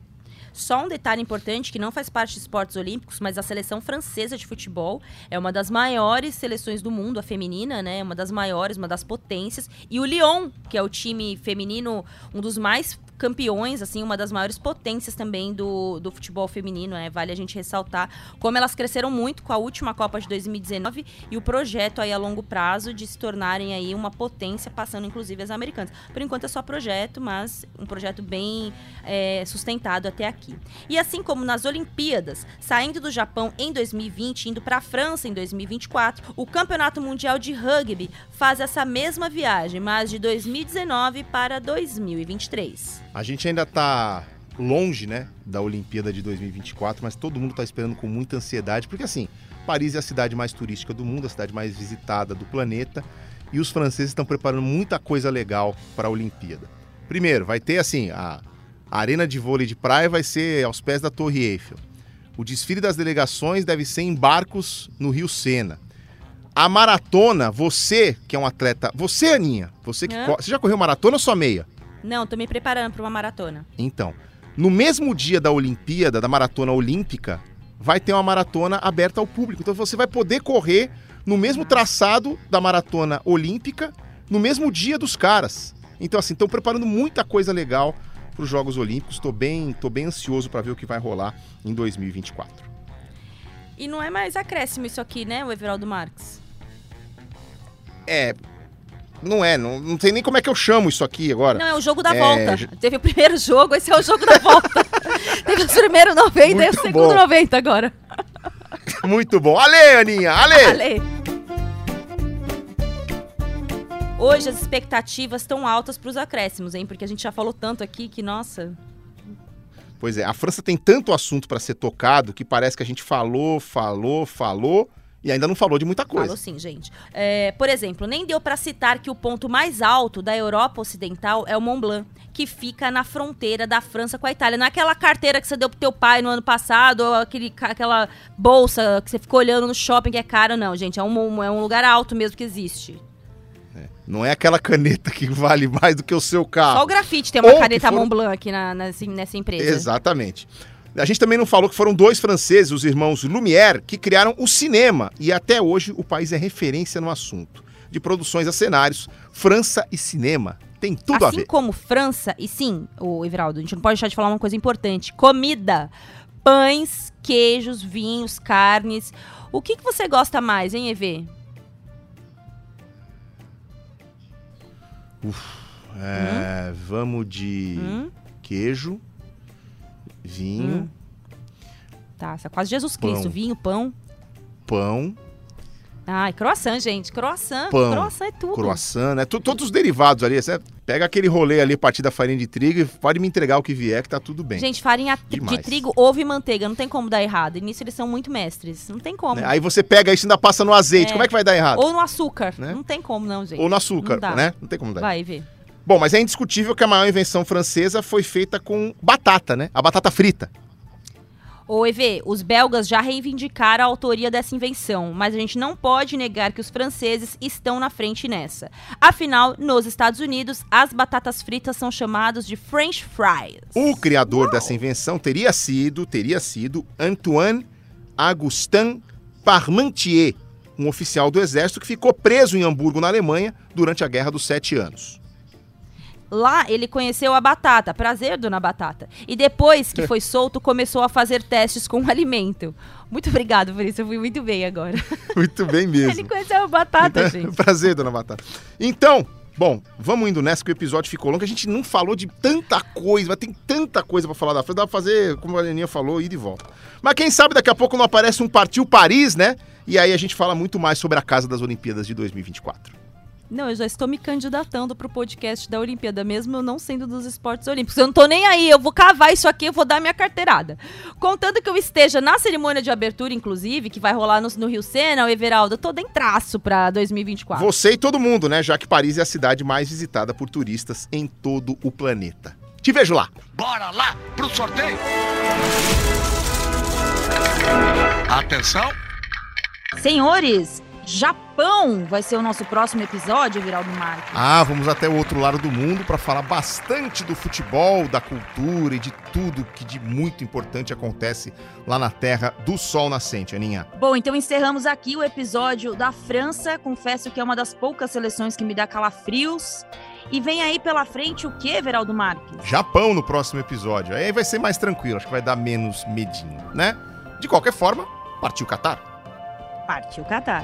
Só um detalhe importante que não faz parte de esportes olímpicos, mas a seleção francesa de futebol é uma das maiores seleções do mundo, a feminina, né? Uma das maiores, uma das potências. E o Lyon, que é o time feminino, um dos mais campeões, assim, uma das maiores potências também do, do futebol feminino, né? Vale a gente ressaltar como elas cresceram muito com a última Copa de 2019 e o projeto aí a longo prazo de se tornarem aí uma potência, passando inclusive as americanas. Por enquanto é só projeto, mas um projeto bem é, sustentado até aqui. E assim como nas Olimpíadas, saindo do Japão em 2020, indo para a França em 2024, o Campeonato Mundial de Rugby faz essa mesma viagem, mas de 2019 para 2023. A gente ainda tá longe, né, da Olimpíada de 2024, mas todo mundo tá esperando com muita ansiedade, porque assim, Paris é a cidade mais turística do mundo, a cidade mais visitada do planeta, e os franceses estão preparando muita coisa legal para a Olimpíada. Primeiro, vai ter assim, a, arena de vôlei de praia vai ser aos pés da Torre Eiffel. O desfile das delegações deve ser em barcos no Rio Sena. A maratona, você que é um atleta, você Aninha, você que co- você já correu maratona ou só meia? Não, tô me preparando para uma maratona. Então, no mesmo dia da Olimpíada, da maratona olímpica, vai ter uma maratona aberta ao público. Então você vai poder correr no mesmo traçado da maratona olímpica, no mesmo dia dos caras. Então, assim, estão preparando muita coisa legal para os Jogos Olímpicos. Estou bem, tô bem ansioso para ver o que vai rolar em 2024. E não é mais acréscimo isso aqui, né, o Everaldo Marques? É. Não é, não, não sei nem como é que eu chamo isso aqui agora. Não, é o jogo da É, volta. Teve o primeiro jogo, esse é o jogo da volta. Teve os primeiros 90 e o Muito segundo bom. 90 agora. Muito bom. Ale, Aninha, ale! Ale. Hoje as expectativas estão altas para os acréscimos, hein? Porque a gente já falou tanto aqui que, nossa. Pois é, a França tem tanto assunto para ser tocado que parece que a gente falou, falou, falou e ainda não falou de muita coisa. Falou sim, gente. É, por exemplo, nem deu para citar que o ponto mais alto da Europa Ocidental é o Mont Blanc, que fica na fronteira da França com a Itália. Não é aquela carteira que você deu pro teu pai no ano passado, ou aquele, aquela bolsa que você ficou olhando no shopping que é cara, não, gente. É um, é um lugar alto mesmo que existe. Não é aquela caneta que vale mais do que o seu carro. Só o grafite tem uma Ou caneta foram- Mont Blanc aqui na, nessa, nessa empresa. Exatamente. A gente também não falou que foram dois franceses, os irmãos Lumière, que criaram o cinema. E até hoje o país é referência no assunto. De produções a cenários, França e cinema. Tem tudo a assim ver. como França, e sim, o Everaldo, a gente não pode deixar de falar uma coisa importante: comida. Pães, queijos, vinhos, carnes. O que, que você gosta mais, hein, EV? É, Vamos de Hum? queijo, vinho, Hum. Tá, você é quase Jesus Cristo. Pão. Vinho, pão. pão, Ai, croissant, gente. Croissant. pão, Croissant é tudo. croissant, né? Tu- Todos os derivados ali. Você pega aquele rolê ali a partir da farinha de trigo e pode me entregar o que vier que tá tudo bem. Gente, farinha tri- de Demais. trigo, ovo e manteiga. Não tem como dar errado. E nisso eles são muito mestres. Não tem como. Né? Aí você pega isso e ainda passa no azeite. É. Como é que vai dar errado? Ou no açúcar. Né? Não tem como, não, gente. Ou no açúcar, Não né? Não tem como dar. Vai, ver. Bom, mas é indiscutível que a maior invenção francesa foi feita com batata, né? A batata frita. Ô, EV, os belgas já reivindicaram a autoria dessa invenção, mas a gente não pode negar que os franceses estão na frente nessa. Afinal, nos Estados Unidos, as batatas fritas são chamadas de French fries. O criador dessa invenção teria sido, teria sido Antoine Augustin Parmentier, um oficial do exército que ficou preso em Hamburgo, na Alemanha, durante a Guerra dos Sete Anos. Lá ele conheceu a batata, prazer, dona Batata. E depois que foi solto, começou a fazer testes com o alimento. Muito obrigado por isso, eu fui muito bem agora. Muito bem mesmo. Ele conheceu a batata, gente. Prazer, dona Batata. Então, bom, vamos indo nessa que o episódio ficou longo. A gente não falou de tanta coisa, mas tem tanta coisa pra falar da França. Dá pra fazer, como a Leninha falou, ir e volta. Mas quem sabe daqui a pouco não aparece um Partiu Paris, né? E aí a gente fala muito mais sobre a casa das Olimpíadas de 2024. Não, eu já estou me candidatando pro podcast da Olimpíada, mesmo eu não sendo dos esportes olímpicos. Eu não tô nem aí, eu vou cavar isso aqui, eu vou dar minha carteirada. Contando que eu esteja na cerimônia de abertura, inclusive, que vai rolar no, no Rio Sena, o Everaldo, eu tô traço pra 2024. Você e todo mundo, né? Já que Paris é a cidade mais visitada por turistas em todo o planeta. Te vejo lá. Bora lá pro sorteio! Atenção! Senhores, Japão vai ser o nosso próximo episódio, Viraldo Marques. Ah, vamos até o outro lado do mundo para falar bastante do futebol, da cultura e de tudo que de muito importante acontece lá na terra do sol nascente, Aninha. Bom, então encerramos aqui o episódio da França. Confesso que é uma das poucas seleções que me dá calafrios. E vem aí pela frente o que, Veraldo Marques? Japão no próximo episódio. Aí vai ser mais tranquilo, acho que vai dar menos medinho, né? De qualquer forma, partiu Catar. Partiu Catar.